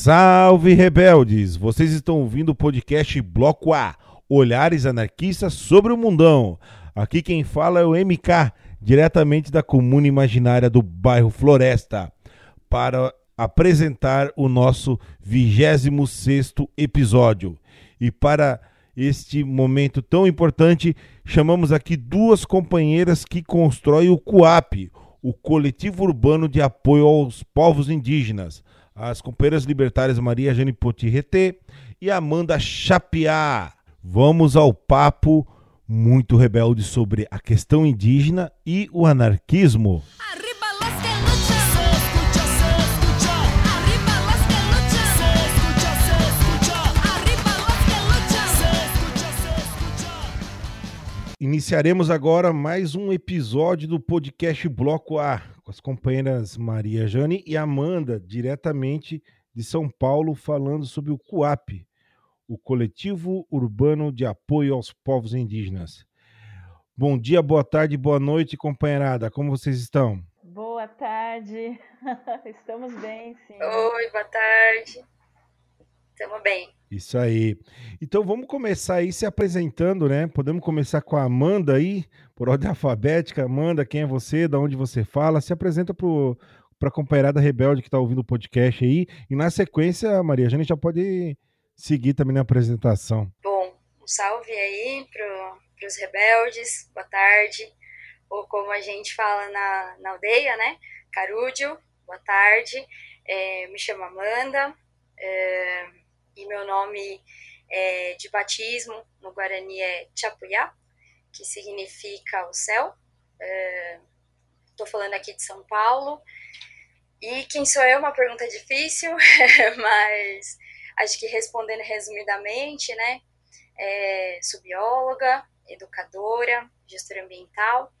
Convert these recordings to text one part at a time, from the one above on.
Salve rebeldes! Vocês estão ouvindo o podcast Bloco A, Olhares Anarquistas sobre o Mundão. Aqui quem fala é o MK, diretamente da comuna imaginária do bairro Floresta, para apresentar o nosso 26º episódio. E para este momento tão importante, chamamos aqui duas companheiras que constroem o CUAP, o Coletivo Urbano de Apoio aos Povos Indígenas as companheiras libertárias Maria Jane Potirreté e Amanda Chapiá. Vamos ao papo muito rebelde sobre a questão indígena e o anarquismo. Iniciaremos agora mais um episódio do podcast Bloco A, com as companheiras Maria Jane e Amanda, diretamente de São Paulo, falando sobre o CUAP, o Coletivo Urbano de Apoio aos Povos Indígenas. Bom dia, boa tarde, boa noite, companheirada. Como vocês estão? Boa tarde. Estamos bem, sim. Oi, boa tarde. Estamos bem. Isso aí. Então vamos começar aí se apresentando, né? Podemos começar com a Amanda aí, por ordem alfabética. Amanda, quem é você? Da onde você fala? Se apresenta para a companheirada rebelde que está ouvindo o podcast aí. E na sequência, Maria, a gente já pode seguir também na apresentação. Bom, um salve aí para os rebeldes, boa tarde. Ou como a gente fala na, na aldeia, né? Carúdio, boa tarde. É, me chamo Amanda. É, e meu nome é, de batismo no Guarani é Chapuyá, que significa o céu. Estou é, falando aqui de São Paulo. E quem sou eu? Uma pergunta difícil, mas acho que respondendo resumidamente, né? É, sou bióloga, educadora, gestora ambiental.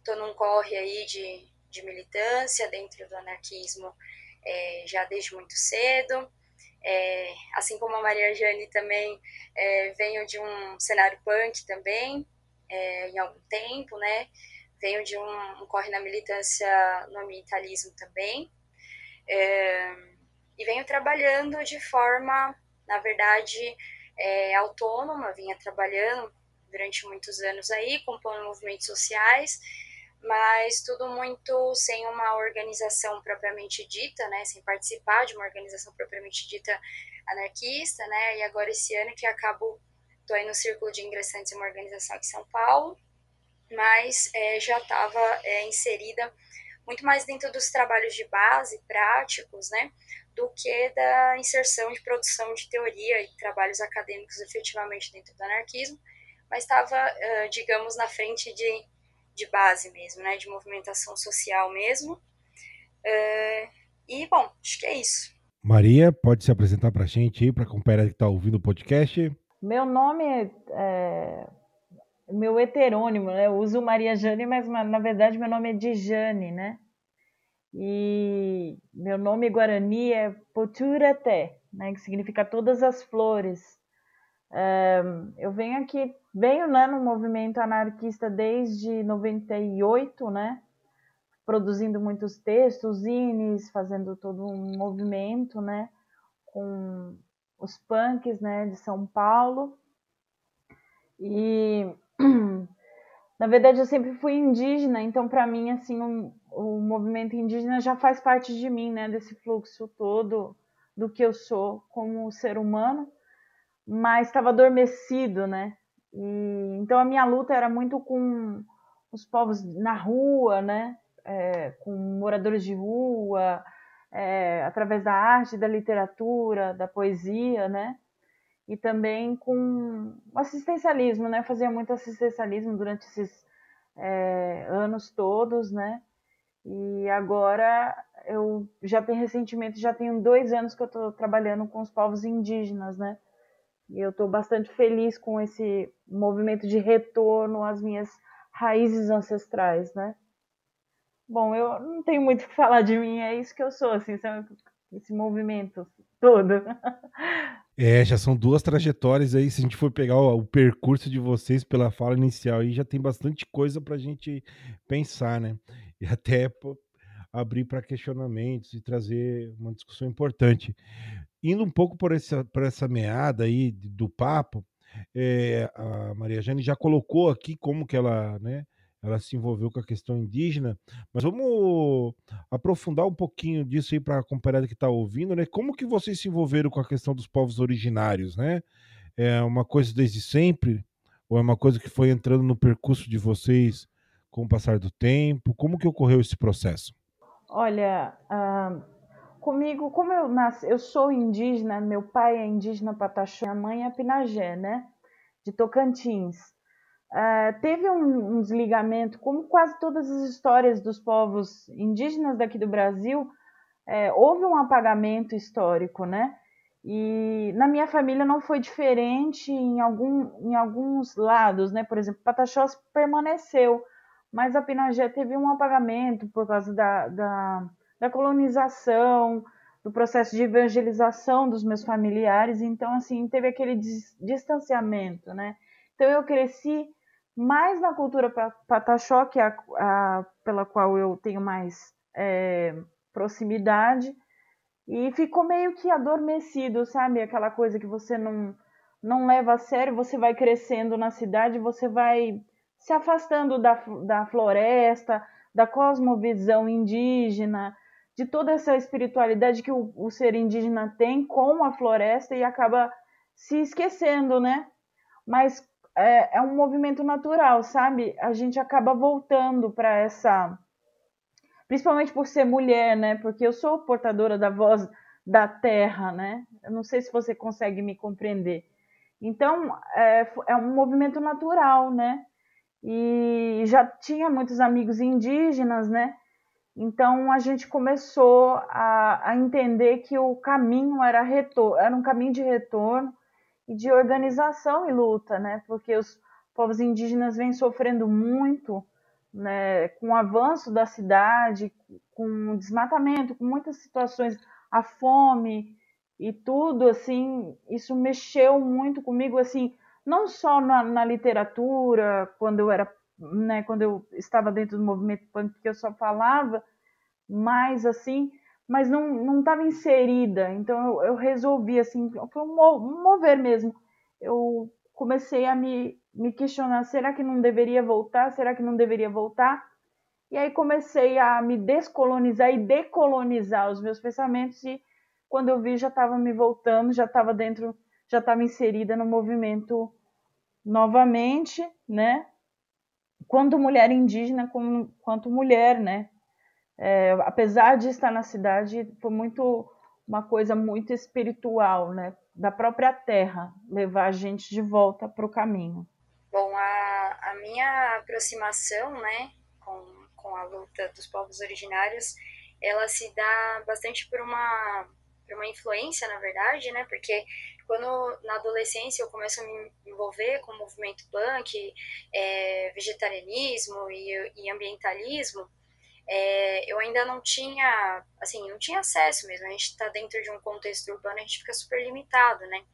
Estou é, num corre aí de, de militância dentro do anarquismo é, já desde muito cedo. É, assim como a Maria Jane também é, venho de um cenário punk também, é, em algum tempo, né? Venho de um, um, corre na militância no ambientalismo também. É, e venho trabalhando de forma, na verdade, é, autônoma, vinha trabalhando durante muitos anos aí, compondo movimentos sociais, mas tudo muito sem uma organização propriamente dita, né, sem participar de uma organização propriamente dita anarquista, né, e agora esse ano que acabo, tô aí no Círculo de Ingressantes, uma organização aqui em São Paulo, mas é, já estava é, inserida muito mais dentro dos trabalhos de base, práticos, né, do que da inserção de produção de teoria e trabalhos acadêmicos efetivamente dentro do anarquismo, mas estava, digamos, na frente de de base mesmo, né, de movimentação social mesmo. Uh, e, bom, acho que é isso. Maria, pode se apresentar para a gente aí, para a companheira que está ouvindo o podcast? Meu nome é, é, meu heterônimo, né? Eu uso Maria Jane, mas na verdade meu nome é Dijane, né? E meu nome guarani é Poturaté, né? Que significa todas as flores. eu venho aqui venho né, no movimento anarquista desde 98, né? Produzindo muitos textos, zines, fazendo todo um movimento, né? Com os punks, né? De São Paulo. E na verdade eu sempre fui indígena, então para mim assim o, o movimento indígena já faz parte de mim, né? Desse fluxo todo do que eu sou como ser humano, mas estava adormecido, né? E, então a minha luta era muito com os povos na rua, né? É, com moradores de rua, é, através da arte, da literatura, da poesia, né? E também com o assistencialismo, né? Eu fazia muito assistencialismo durante esses é, anos todos, né? E agora eu já tenho recentemente, já tenho dois anos que eu estou trabalhando com os povos indígenas, né? E eu estou bastante feliz com esse movimento de retorno às minhas raízes ancestrais, né? Bom, eu não tenho muito o que falar de mim, é isso que eu sou, assim, esse movimento todo. É, já são duas trajetórias aí. Se a gente for pegar o, o percurso de vocês pela fala inicial, aí já tem bastante coisa para a gente pensar, né? E até abrir para questionamentos e trazer uma discussão importante. Indo um pouco por essa, por essa meada aí do papo, é, a Maria Jane já colocou aqui como que ela, né, ela se envolveu com a questão indígena, mas vamos aprofundar um pouquinho disso aí para a companheira que está ouvindo, né? Como que vocês se envolveram com a questão dos povos originários, né? É uma coisa desde sempre ou é uma coisa que foi entrando no percurso de vocês com o passar do tempo? Como que ocorreu esse processo? Olha, uh, comigo, como eu nasci, eu sou indígena, meu pai é indígena Pataxó, minha mãe é Pinagé, né? De Tocantins. Uh, teve um, um, desligamento, como quase todas as histórias dos povos indígenas daqui do Brasil, é, houve um apagamento histórico, né? E na minha família não foi diferente em, algum, em alguns lados, né? Por exemplo, Pataxós permaneceu, mas a Pinagé teve um apagamento por causa da, da, da colonização, do processo de evangelização dos meus familiares, então, assim, teve aquele distanciamento, né? Então, eu cresci mais na cultura pataxó, que é a, a, pela qual eu tenho mais é, proximidade, e ficou meio que adormecido, sabe? Aquela coisa que você não, não leva a sério, você vai crescendo na cidade, você vai se afastando da, da floresta, da cosmovisão indígena, de toda essa espiritualidade que o, o ser indígena tem com a floresta e acaba se esquecendo, né? Mas é, é um movimento natural, sabe? A gente acaba voltando para essa. Principalmente por ser mulher, né? Porque eu sou portadora da voz da terra, né? Eu não sei se você consegue me compreender. Então, é, é um movimento natural, né? e já tinha muitos amigos indígenas, né? Então a gente começou a, a entender que o caminho era, retor era um caminho de retorno e de organização e luta, né? Porque os povos indígenas vêm sofrendo muito, né? Com o avanço da cidade, com o desmatamento, com muitas situações, a fome e tudo, assim, isso mexeu muito comigo, assim, não só na, na literatura, quando eu era, né, quando eu estava dentro do movimento punk, que eu só falava mais assim, mas não estava inserida. Então eu, eu, resolvi, assim, foi um mover mesmo. Eu comecei a me, me questionar: será que não deveria voltar? Será que não deveria voltar? E aí comecei a me descolonizar e decolonizar os meus pensamentos e quando eu vi já estava me voltando, já estava dentro, já estava inserida no movimento novamente, né? Quanto mulher indígena, como, quanto mulher, né? É, apesar de estar na cidade, foi muito uma coisa muito espiritual, né? Da própria terra, levar a gente de volta para o caminho. Bom, a, a minha aproximação, né, com, com a luta dos povos originários, ela se dá bastante por uma, por uma influência, na verdade, né? Porque quando na adolescência eu começo a me envolver com o movimento punk, é, vegetarianismo e, e ambientalismo, é, eu ainda não tinha, assim, não tinha acesso mesmo. A gente está dentro de um contexto urbano, a gente fica super limitado, né?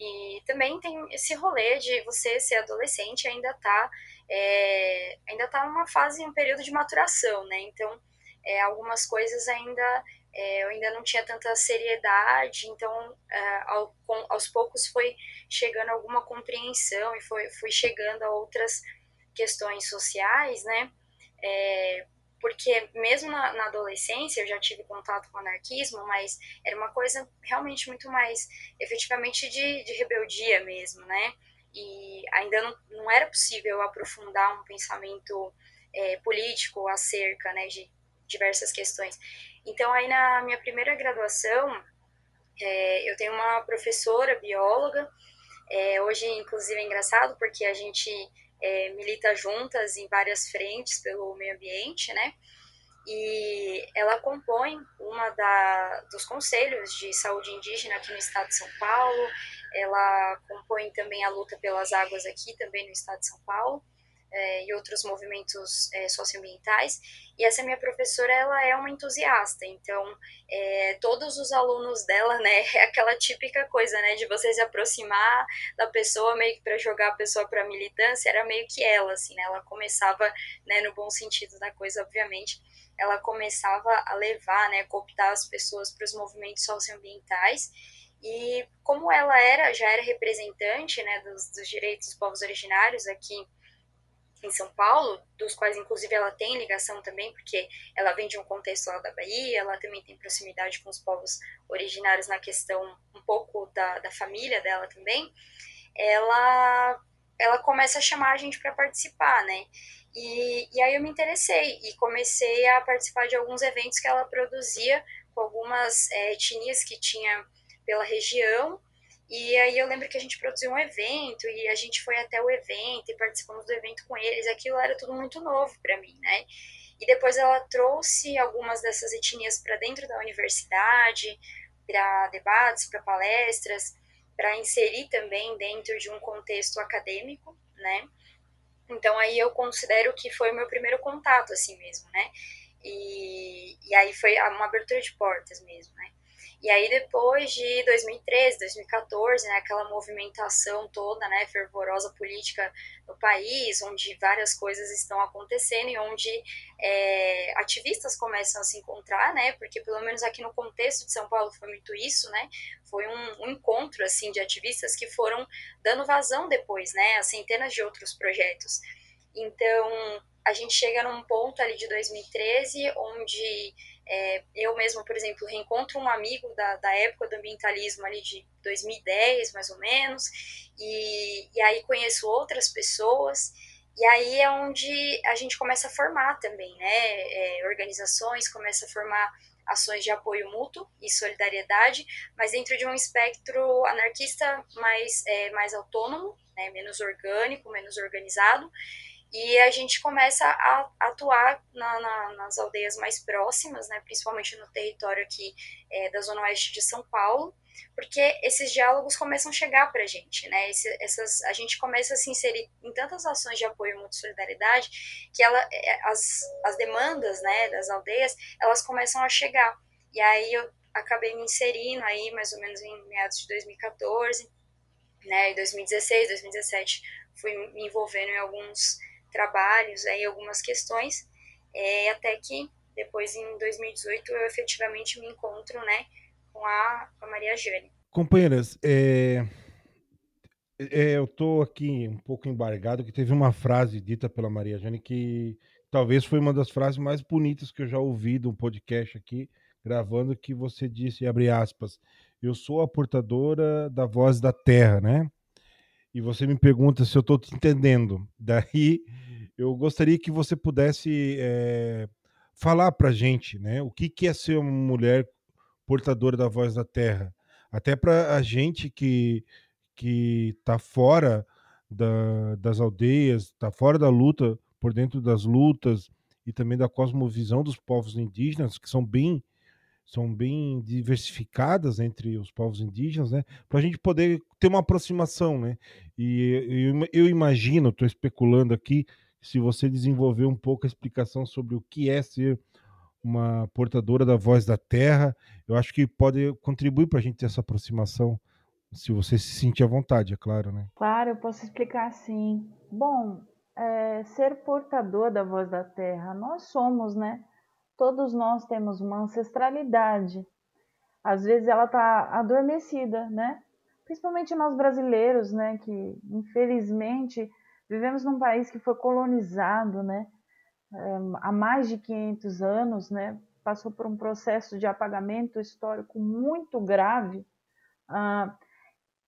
E também tem esse rolê de você ser adolescente ainda tá, é, ainda tá numa fase, um período de maturação, né? Então, é, algumas coisas ainda é, eu ainda não tinha tanta seriedade, então é, ao, com, aos poucos foi chegando alguma compreensão e foi, fui chegando a outras questões sociais, né? É, porque mesmo na, na, adolescência eu já tive contato com anarquismo, mas era uma coisa realmente muito mais efetivamente de, de rebeldia mesmo, né? E ainda não, não era possível aprofundar um pensamento é, político acerca né, de diversas questões. Então, aí na minha primeira graduação, é, eu tenho uma professora bióloga. É, hoje, inclusive, é engraçado porque a gente é, milita juntas em várias frentes pelo meio ambiente, né? E ela compõe uma da, dos conselhos de saúde indígena aqui no estado de São Paulo. Ela compõe também a luta pelas águas aqui, também no estado de São Paulo é, e outros movimentos é, socioambientais. E essa minha professora, ela é uma entusiasta, então é, todos os alunos dela, né, é aquela típica coisa, né, de você se aproximar da pessoa meio que para jogar a pessoa para militância, era meio que ela, assim, né, ela começava, né, no bom sentido da coisa, obviamente, ela começava a levar, né, cooptar as pessoas para os movimentos socioambientais e como ela era já era representante, né, dos, dos direitos dos povos originários aqui em São Paulo, dos quais inclusive ela tem ligação também, porque ela vem de um contexto lá da Bahia, ela também tem proximidade com os povos originários na questão um pouco da, da família dela também, ela, ela começa a chamar a gente para participar, né? E, e aí eu me interessei e comecei a participar de alguns eventos que ela produzia com algumas é, etnias que tinha pela região e aí eu lembro que a gente produziu um evento e a gente foi até o evento e participamos do evento com eles. Aquilo era tudo muito novo para mim, né? E depois ela trouxe algumas dessas etnias para dentro da universidade, para debates, para palestras, para inserir também dentro de um contexto acadêmico, né? Então aí eu considero que foi o meu primeiro contato assim mesmo, né? E, e aí foi uma abertura de portas mesmo, né? E aí depois de 2013, 2014, né, aquela movimentação toda, né, fervorosa política no país, onde várias coisas estão acontecendo e onde é, ativistas começam a se encontrar, né, porque pelo menos aqui no contexto de São Paulo foi muito isso, né, foi um, um encontro, assim, de ativistas que foram dando vazão depois, né, a centenas de outros projetos. Então, a gente chega num ponto ali de 2013 onde é, eu mesma, por exemplo, reencontro um amigo da, da época do ambientalismo ali de 2010, mais ou menos, e, e aí conheço outras pessoas, e aí é onde a gente começa a formar também, né? É, organizações, começa a formar ações de apoio mútuo e solidariedade, mas dentro de um espectro anarquista mais, é, mais autônomo, né? menos orgânico, menos organizado, e a gente começa a atuar na, na, nas aldeias mais próximas, né, principalmente no território aqui é, da Zona Oeste de São Paulo, porque esses diálogos começam a chegar para a gente, né? Esse, essas, a gente começa a se inserir em tantas ações de apoio e solidariedade que ela, é, as, as demandas né, das aldeias elas começam a chegar. E aí eu acabei me inserindo aí mais ou menos em meados de 2014, né? Em 2016, 2017 fui me envolvendo em alguns trabalhos, aí algumas questões, é, até que depois em 2018 eu efetivamente me encontro, né, com a, com a Maria Jane. Companheiras, é, é, eu estou aqui um pouco embargado que teve uma frase dita pela Maria Jane que talvez foi uma das frases mais bonitas que eu já ouvi de um podcast aqui, gravando, que você disse, abre aspas, eu sou a portadora da voz da terra, né? E você me pergunta se eu estou te entendendo. Daí eu gostaria que você pudesse é, falar para a gente, né? O que, que é ser uma mulher portadora da voz da terra? Até para a gente que que está fora da, das aldeias, está fora da luta, por dentro das lutas e também da cosmovisão dos povos indígenas, que são bem são bem diversificadas entre os povos indígenas, né? Para a gente poder ter uma aproximação, né? E eu, eu imagino, estou especulando aqui, se você desenvolver um pouco a explicação sobre o que é ser uma portadora da voz da terra, eu acho que pode contribuir para a gente ter essa aproximação, se você se sentir à vontade, é claro, né? Claro, eu posso explicar sim. Bom, é, ser portador da voz da terra, nós somos, né? Todos nós temos uma ancestralidade. Às vezes ela está adormecida, né? Principalmente nós brasileiros, né? Que infelizmente vivemos num país que foi colonizado, né? É, há mais de 500 anos, né? Passou por um processo de apagamento histórico muito grave, ah,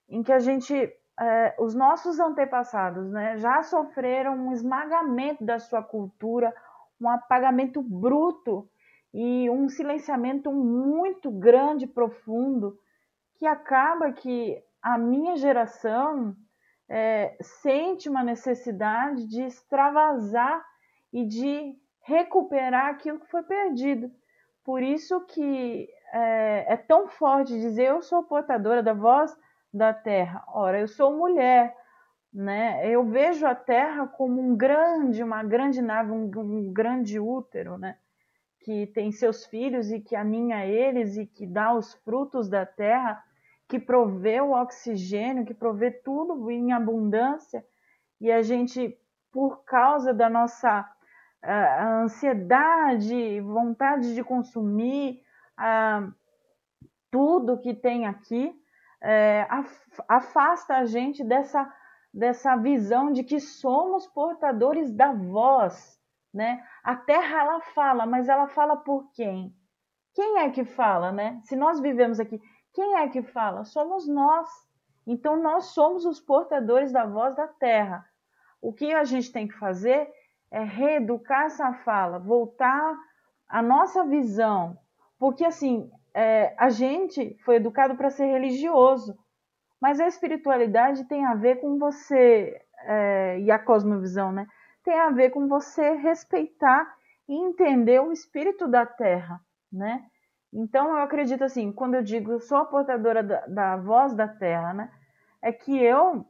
em que a gente é, os nossos antepassados né, já sofreram um esmagamento da sua cultura, um apagamento bruto e um silenciamento muito grande, profundo, que acaba que a minha geração é, sente uma necessidade de extravasar e de recuperar aquilo que foi perdido. Por isso que é, é tão forte dizer eu sou portadora da voz da terra. Ora, eu sou mulher, né? Eu vejo a Terra como um grande, uma grande nave, um, um grande útero, né? Que tem seus filhos e que aninha eles e que dá os frutos da terra, que provê o oxigênio, que provê tudo em abundância. E a gente, por causa da nossa ansiedade, vontade de consumir tudo que tem aqui, é, afasta a gente dessa, dessa visão de que somos portadores da voz. Né? A terra ela fala, mas ela fala por quem? Quem é que fala, né? Se nós vivemos aqui, quem é que fala? Somos nós. Então nós somos os portadores da voz da terra. O que a gente tem que fazer é reeducar essa fala, voltar a nossa visão, porque assim é, a gente foi educado para ser religioso, mas a espiritualidade tem a ver com você é, e a cosmovisão, né? Tem a ver com você respeitar e entender o espírito da Terra, né? Então eu acredito assim, quando eu digo eu sou a portadora da, da voz da Terra, né? É que eu,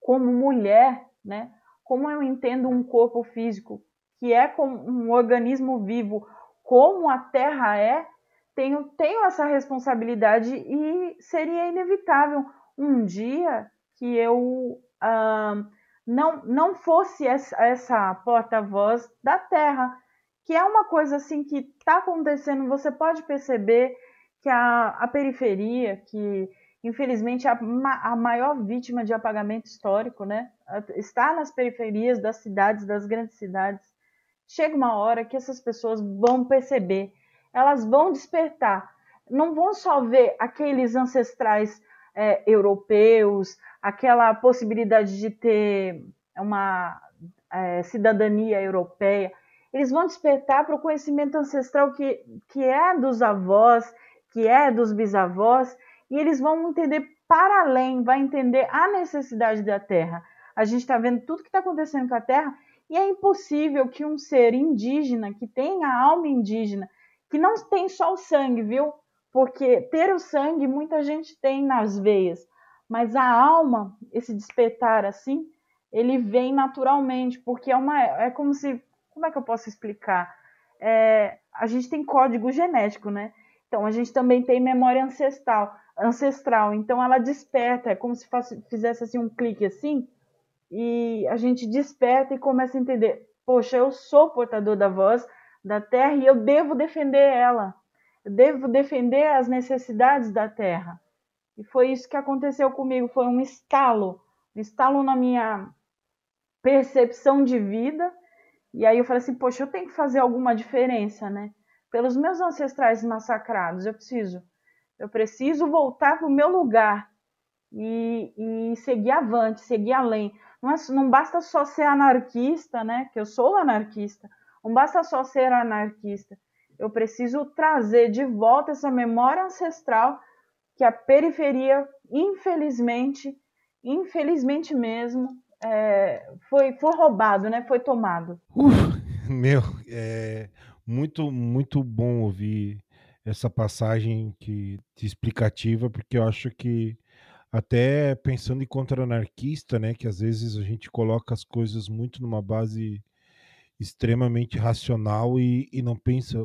como mulher, né? como eu entendo um corpo físico, que é como um organismo vivo, como a Terra é, tenho, tenho essa responsabilidade e seria inevitável um dia que eu não, não fosse essa, essa porta-voz da Terra, que é uma coisa assim que está acontecendo, você pode perceber que a, a periferia, que infelizmente, a, a maior vítima de apagamento histórico, né? Está nas periferias das cidades, das grandes cidades. Chega uma hora que essas pessoas vão perceber, elas vão despertar. Não vão só ver aqueles ancestrais é, europeus, aquela possibilidade de ter uma é, cidadania europeia. Eles vão despertar para o conhecimento ancestral que, que é dos avós, que é dos bisavós, e eles vão entender para além, vai entender a necessidade da Terra. A gente está vendo tudo que está acontecendo com a Terra e é impossível que um ser indígena, que tem a alma indígena, que não tem só o sangue, viu? Porque ter o sangue muita gente tem nas veias, mas a alma, esse despertar assim, ele vem naturalmente, porque é uma é como se, como é que eu posso explicar? É, a gente tem código genético, né? Então a gente também tem memória ancestral ancestral. Então ela desperta, é como se fizesse assim um clique assim, e a gente desperta e começa a entender: poxa, eu sou portador da voz da terra e eu devo defender ela. Eu devo defender as necessidades da terra. E foi isso que aconteceu comigo, foi um estalo, um estalo na minha percepção de vida. E aí eu falei assim, poxa, eu tenho que fazer alguma diferença, né? Pelos meus ancestrais massacrados, eu preciso eu preciso voltar para o meu lugar e, e, seguir avante, seguir além. Não, é, não basta só ser anarquista, né? Que eu sou anarquista. Não basta só ser anarquista. Eu preciso trazer de volta essa memória ancestral que a periferia, infelizmente, infelizmente mesmo, é, foi, foi roubado, né? Foi tomado. meu, é muito, muito bom ouvir essa passagem que explicativa, porque eu acho que até pensando em contra-anarquista, né, que às vezes a gente coloca as coisas muito numa base extremamente racional e, e não pensa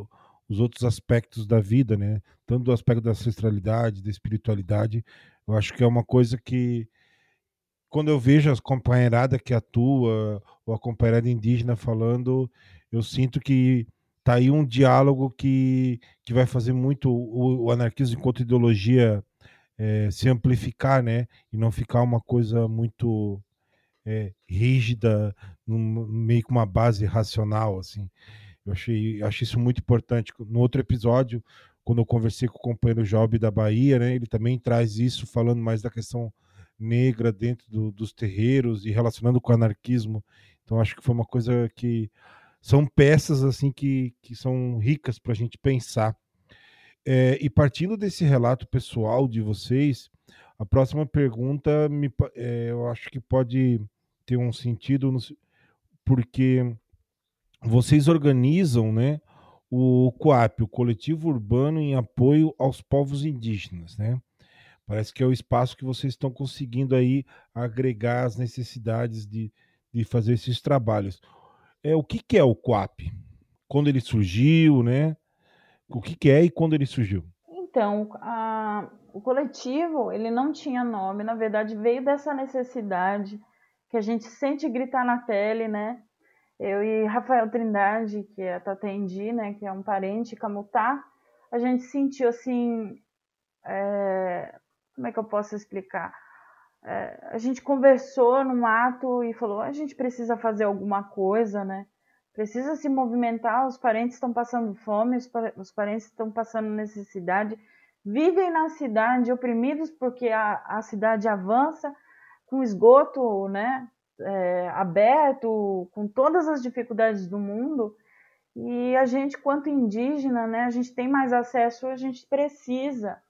os outros aspectos da vida, né, tanto do aspecto da ancestralidade, da espiritualidade, eu acho que é uma coisa que quando eu vejo a companheirada que atua, ou a companheirada indígena falando, eu sinto que tá aí um diálogo que, que vai fazer muito o, o anarquismo enquanto ideologia é, se amplificar, né? E não ficar uma coisa muito é, rígida, num, meio com uma base racional, assim. Eu achei, achei isso muito importante. No outro episódio, quando eu conversei com o companheiro Job da Bahia, né? Ele também traz isso, falando mais da questão negra dentro do, dos terreiros e relacionando com o anarquismo. Então, acho que foi uma coisa que são peças assim que, que são ricas para a gente pensar. É, e partindo desse relato pessoal de vocês, a próxima pergunta me, é, eu acho que pode ter um sentido, no, porque vocês organizam né, o COAP, o Coletivo Urbano em Apoio aos Povos Indígenas. Né? Parece que é o espaço que vocês estão conseguindo aí agregar as necessidades de, de fazer esses trabalhos é o que, que é o COAP? Quando ele surgiu, né? O que, que é e quando ele surgiu? Então, a, o coletivo ele não tinha nome, na verdade veio dessa necessidade que a gente sente gritar na tele, né? eu e Rafael Trindade, que é a Tatendi, né, que é um parente Camutá, a gente sentiu assim, é, como é que eu posso explicar? É, a gente conversou num ato e falou, a gente precisa fazer alguma coisa, né? Precisa se movimentar, os parentes estão passando fome, os parentes estão passando necessidade, vivem na cidade oprimidos porque a, a cidade avança com esgoto, né? é, aberto, com todas as dificuldades do mundo, e a gente, quanto indígena, né, a gente tem mais acesso, a gente precisa,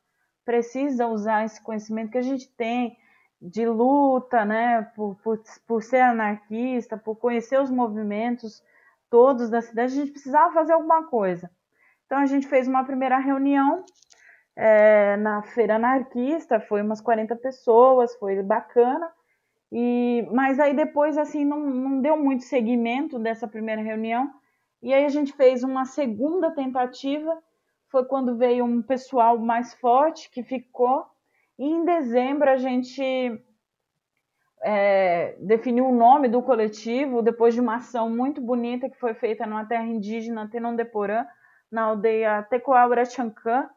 precisa usar esse conhecimento que a gente tem de luta, né, por, por, por ser anarquista, por conhecer os movimentos todos da cidade, a gente precisava fazer alguma coisa. Então a gente fez uma primeira reunião é, na feira anarquista, foi umas 40 pessoas, foi bacana. E, mas aí depois assim não, não deu muito seguimento dessa primeira reunião. E aí a gente fez uma segunda tentativa, foi quando veio um pessoal mais forte que ficou. E em dezembro a gente é, definiu o nome do coletivo depois de uma ação muito bonita que foi feita numa terra indígena, Tenondeporã, na aldeia Tecoaura Chancã,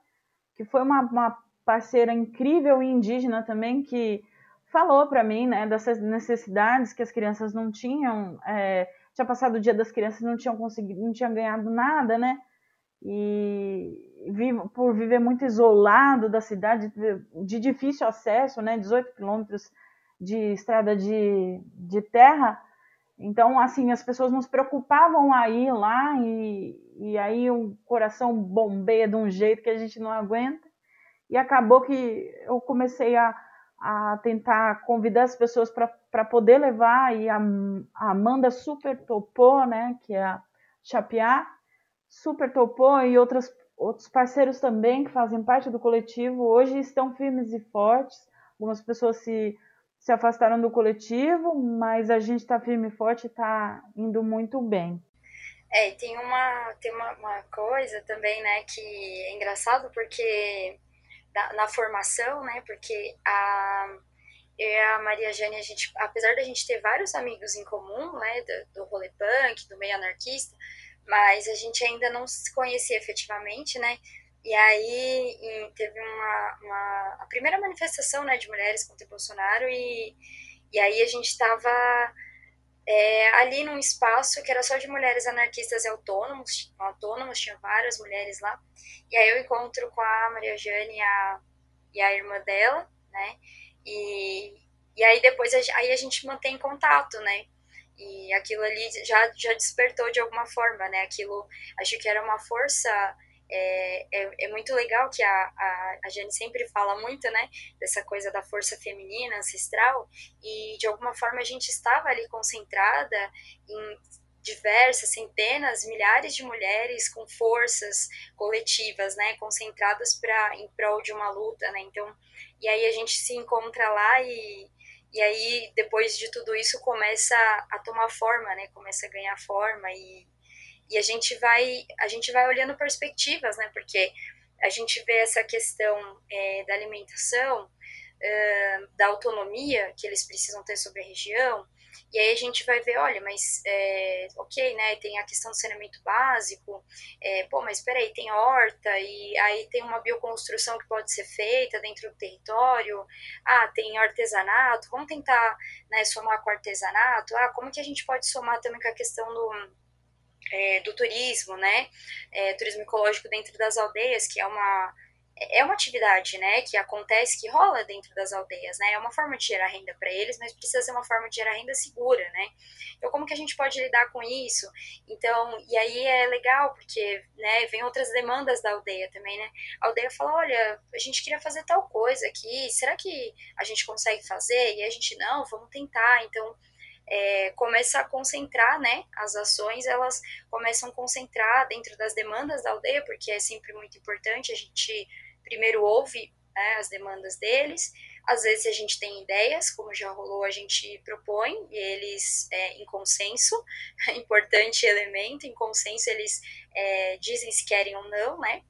que foi uma, uma parceira incrível e indígena também que falou para mim, né, dessas necessidades que as crianças não tinham, é, tinha passado o dia das crianças não tinham conseguido, não tinham ganhado nada, né, e vivo, por viver muito isolado da cidade, de difícil acesso, né, 18 quilômetros de estrada de, de terra, então, assim, as pessoas não se preocupavam a ir lá e, e aí o coração bombeia de um jeito que a gente não aguenta. E acabou que eu comecei a, a tentar convidar as pessoas para poder levar, e a, a, Amanda super topou, né, que é a Chapiá, super topou, e outras, outros parceiros também que fazem parte do coletivo, hoje estão firmes e fortes, algumas pessoas se, se afastaram do coletivo, mas a gente está firme e forte está indo muito bem. É, tem uma, tem uma, uma coisa também, né, que é engraçado porque na, na formação, né? Porque a, eu e a Maria Jane, a gente, apesar da gente ter vários amigos em comum, né? Do, do rolê punk, do meio anarquista, mas a gente ainda não se conhecia efetivamente, né? E aí teve uma, uma, a primeira manifestação né, de mulheres contra Bolsonaro e, e aí a gente estava é, ali num espaço que era só de mulheres anarquistas e autônomos, autônomos, tinha várias mulheres lá. E aí eu encontro com a Maria Jane e a, e a irmã dela, né? E, e aí depois a, aí a gente mantém contato, né? E aquilo ali já, já despertou de alguma forma, né? Aquilo, acho que era uma força é, é, é, muito legal que a, a, a Jane sempre fala muito, né, dessa coisa da força feminina, ancestral, e de alguma forma a gente estava ali concentrada em diversas, centenas, milhares de mulheres com forças coletivas, né, concentradas para em prol de uma luta, né, então, e aí a gente se encontra lá e, e aí depois de tudo isso começa a tomar forma, né, começa a ganhar forma e e a gente vai a gente vai olhando perspectivas, né? Porque a gente vê essa questão é, da alimentação, da autonomia que eles precisam ter sobre a região, e aí a gente vai ver, olha, mas é, ok, né? Tem a questão do saneamento básico, é, pô, mas peraí, tem horta, e aí tem uma bioconstrução que pode ser feita dentro do território, ah, tem artesanato, vamos tentar né, somar com o artesanato, ah, como que a gente pode somar também com a questão do é, do turismo, né? É, turismo ecológico dentro das aldeias, que é uma é uma atividade, né, que acontece, que rola dentro das aldeias, né? É uma forma de gerar renda para eles, mas precisa ser uma forma de gerar renda segura, né? Então, como que a gente pode lidar com isso? Então, e aí é legal porque, né, vem outras demandas da aldeia também, né? A aldeia fala, olha, a gente queria fazer tal coisa aqui, será que a gente consegue fazer? E a gente não, vamos tentar. Então, é, começa a concentrar, né, as ações, elas começam a concentrar dentro das demandas da aldeia, porque é sempre muito importante, a gente primeiro ouve né, as demandas deles, às vezes a gente tem ideias, como já rolou, a gente propõe, e eles, é, em consenso, importante elemento, em consenso eles é, dizem se querem ou não, né,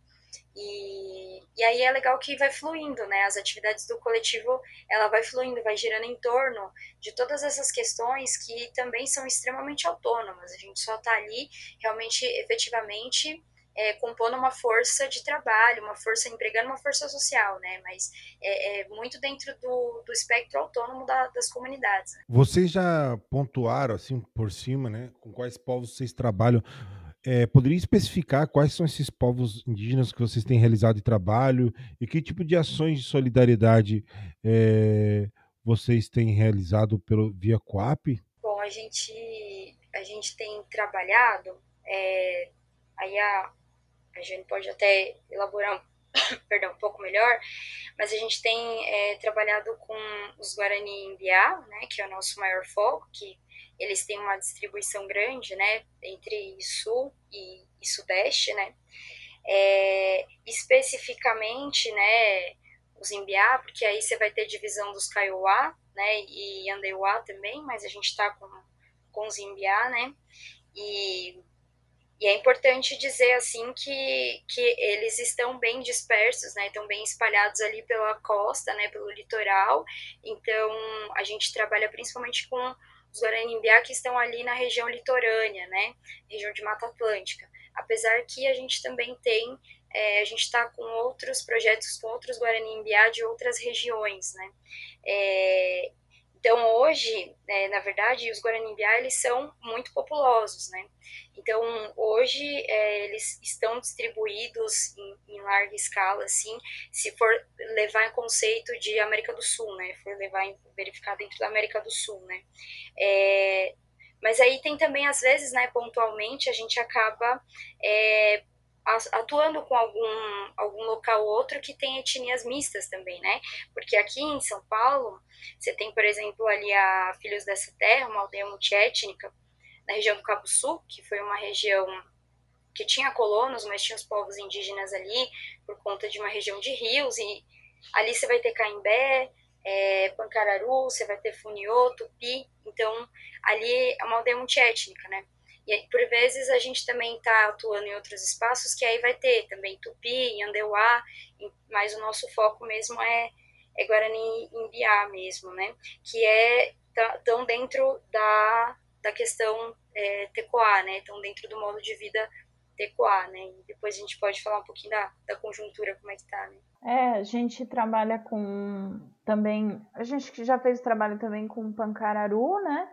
e, e aí é legal que vai fluindo, né? As atividades do coletivo, ela vai fluindo, vai girando em torno de todas essas questões que também são extremamente autônomas. A gente só está ali realmente, efetivamente, é, compondo uma força de trabalho, uma força, empregando uma força social, né? Mas é, é muito dentro do, do espectro autônomo da, das comunidades. Né? Vocês já pontuaram, assim, por cima, né? Com quais povos vocês trabalham? É, poderia especificar quais são esses povos indígenas que vocês têm realizado de trabalho e que tipo de ações de solidariedade é, vocês têm realizado pelo, via Coap? Bom, a gente, a gente tem trabalhado, é, aí a, a gente pode até elaborar um, perdão, um pouco melhor, mas a gente tem é, trabalhado com os Guarani Imbiá, né, que é o nosso maior foco, que eles têm uma distribuição grande, né, entre sul e, e sudeste, né, é, especificamente, né, os Imbiá, porque aí você vai ter divisão dos Kaiowá, né, e Andeuá também, mas a gente está com, com os Imbiá, né, e e é importante dizer assim que, que eles estão bem dispersos, né? Estão bem espalhados ali pela costa, né? Pelo litoral. Então a gente trabalha principalmente com os Guarani-Imbiá que estão ali na região litorânea, né? Região de Mata Atlântica. Apesar que a gente também tem, é, a gente está com outros projetos com outros Guarani-Imbiá de outras regiões, né? É, então, hoje, é, na verdade, os Guaranibiá, eles são muito populosos, né? Então, hoje, é, eles estão distribuídos em, em, larga escala, assim, se for levar em conceito de América do Sul, né? For levar em, verificar dentro da América do Sul, né? É, mas aí tem também, às vezes, né, pontualmente, a gente acaba é, atuando com algum, algum local ou outro que tem etnias mistas também, né? Porque aqui em São Paulo, você tem, por exemplo, ali a Filhos dessa Terra, uma aldeia multiétnica, na região do Cabo Sul, que foi uma região que tinha colonos, mas tinha os povos indígenas ali, por conta de uma região de rios, e ali você vai ter Caimbé, é, Pancararu, você vai ter Funiô, Tupi, então ali é uma aldeia multiétnica, né? E por vezes a gente também está atuando em outros espaços que aí vai ter também Tupi, Andeuá, mas o nosso foco mesmo é, é Guarani Imbiá mesmo, né? Que é tão dentro da, da questão é, tecoá, né? Estão dentro do modo de vida tecoá, né? E depois a gente pode falar um pouquinho da, da conjuntura, como é que tá, né? É, a gente trabalha com também, a gente já fez trabalho também com Pancararu, né?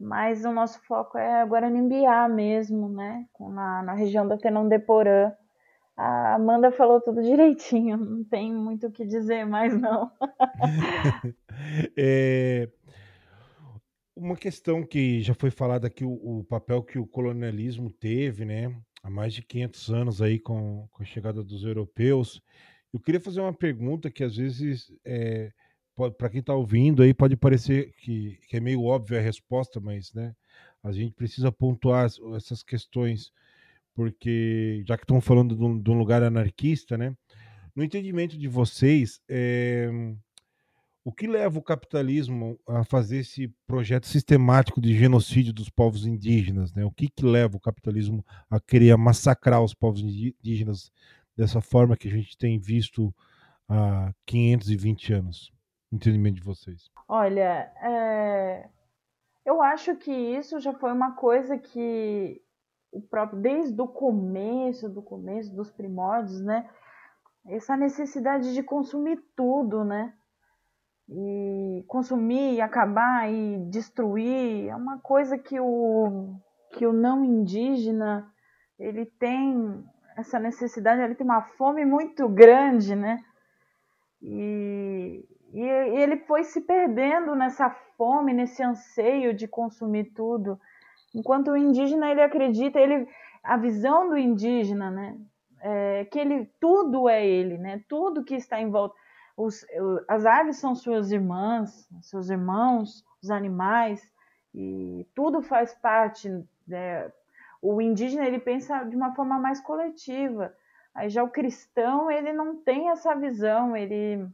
Mas o nosso foco é Guaranimbiá mesmo, né? Na, na região da Tenão de Porã. A Amanda falou tudo direitinho, não tem muito o que dizer mais, não. é, uma questão que já foi falada aqui, o, o, papel que o colonialismo teve, né? Há mais de 500 anos aí com, com a chegada dos europeus. Eu queria fazer uma pergunta que às vezes é, para quem está ouvindo aí pode parecer que, que, é meio óbvia a resposta, mas né, a gente precisa pontuar essas questões, porque já que estão falando de um, de um, lugar anarquista, né? No entendimento de vocês, é, o que leva o capitalismo a fazer esse projeto sistemático de genocídio dos povos indígenas? Né? O que, que leva o capitalismo a querer massacrar os povos indígenas dessa forma que a gente tem visto há 520 anos? Entendimento de vocês? Olha, é... eu acho que isso já foi uma coisa que o próprio desde o começo, do começo dos primórdios, né? Essa necessidade de consumir tudo, né? E consumir, acabar e destruir é uma coisa que o que o não indígena ele tem essa necessidade, ele tem uma fome muito grande, né? E e, ele foi se perdendo nessa fome, nesse anseio de consumir tudo. Enquanto o indígena ele acredita, ele a visão do indígena, né, é que ele tudo é ele, né, tudo que está em volta. Os, as aves são suas irmãs, seus irmãos, os animais e tudo faz parte. Né, o indígena ele pensa de uma forma mais coletiva. Aí já o cristão ele não tem essa visão, ele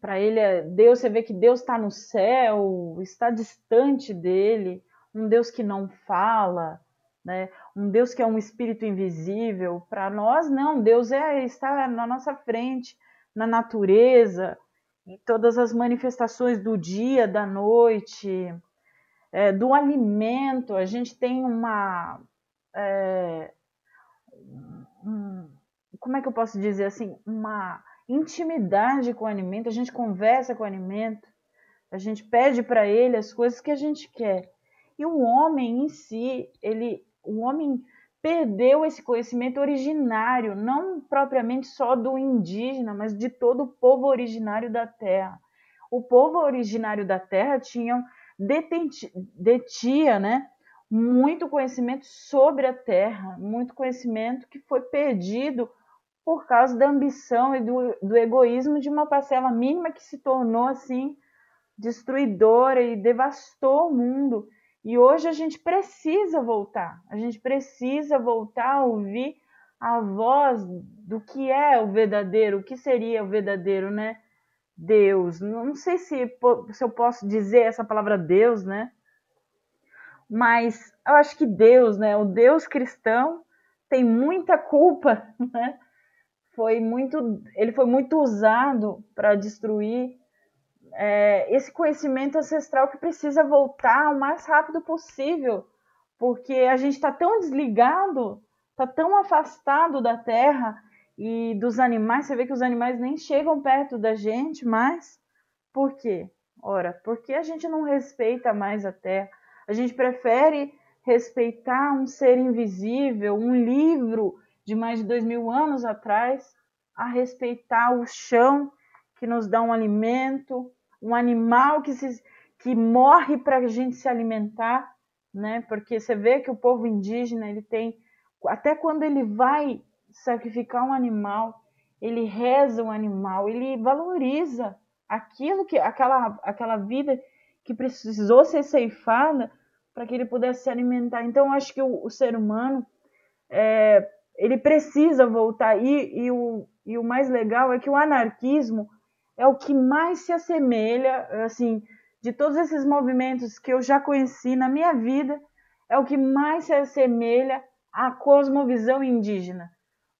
para ele, é Deus, você vê que Deus está no céu, está distante dele, um Deus que não fala, né? um Deus que é um espírito invisível. Para nós, não. Deus é está na nossa frente, na natureza, em todas as manifestações do dia, da noite, é, do alimento. A gente tem uma. É, um, como é que eu posso dizer assim? Uma intimidade com o alimento, a gente conversa com o alimento, a gente pede para ele as coisas que a gente quer. E o homem em si, ele, o homem perdeu esse conhecimento originário, não propriamente só do indígena, mas de todo o povo originário da terra. O povo originário da terra tinha detinha, né, muito conhecimento sobre a terra, muito conhecimento que foi perdido por causa da ambição e do, do egoísmo de uma parcela mínima que se tornou assim destruidora e devastou o mundo. E hoje a gente precisa voltar, a gente precisa voltar a ouvir a voz do que é o verdadeiro, o que seria o verdadeiro, né? Deus. Não sei se, se eu posso dizer essa palavra Deus, né? Mas eu acho que Deus, né? O Deus cristão tem muita culpa, né? Foi muito, ele foi muito usado para destruir é, esse conhecimento ancestral que precisa voltar o mais rápido possível, porque a gente está tão desligado, está tão afastado da terra e dos animais. Você vê que os animais nem chegam perto da gente mais. Por quê? Ora, porque a gente não respeita mais a terra. A gente prefere respeitar um ser invisível, um livro de mais de dois mil anos atrás, a respeitar o chão que nos dá um alimento, um animal que, se, que morre para a gente se alimentar, né? Porque você vê que o povo indígena ele tem até quando ele vai sacrificar um animal, ele reza um animal, ele valoriza aquilo que aquela aquela vida que precisou ser ceifada para que ele pudesse se alimentar. Então, acho que o, o ser humano é, ele precisa voltar. E, e, o, e o mais legal é que o anarquismo é o que mais se assemelha, assim, de todos esses movimentos que eu já conheci na minha vida, é o que mais se assemelha à cosmovisão indígena,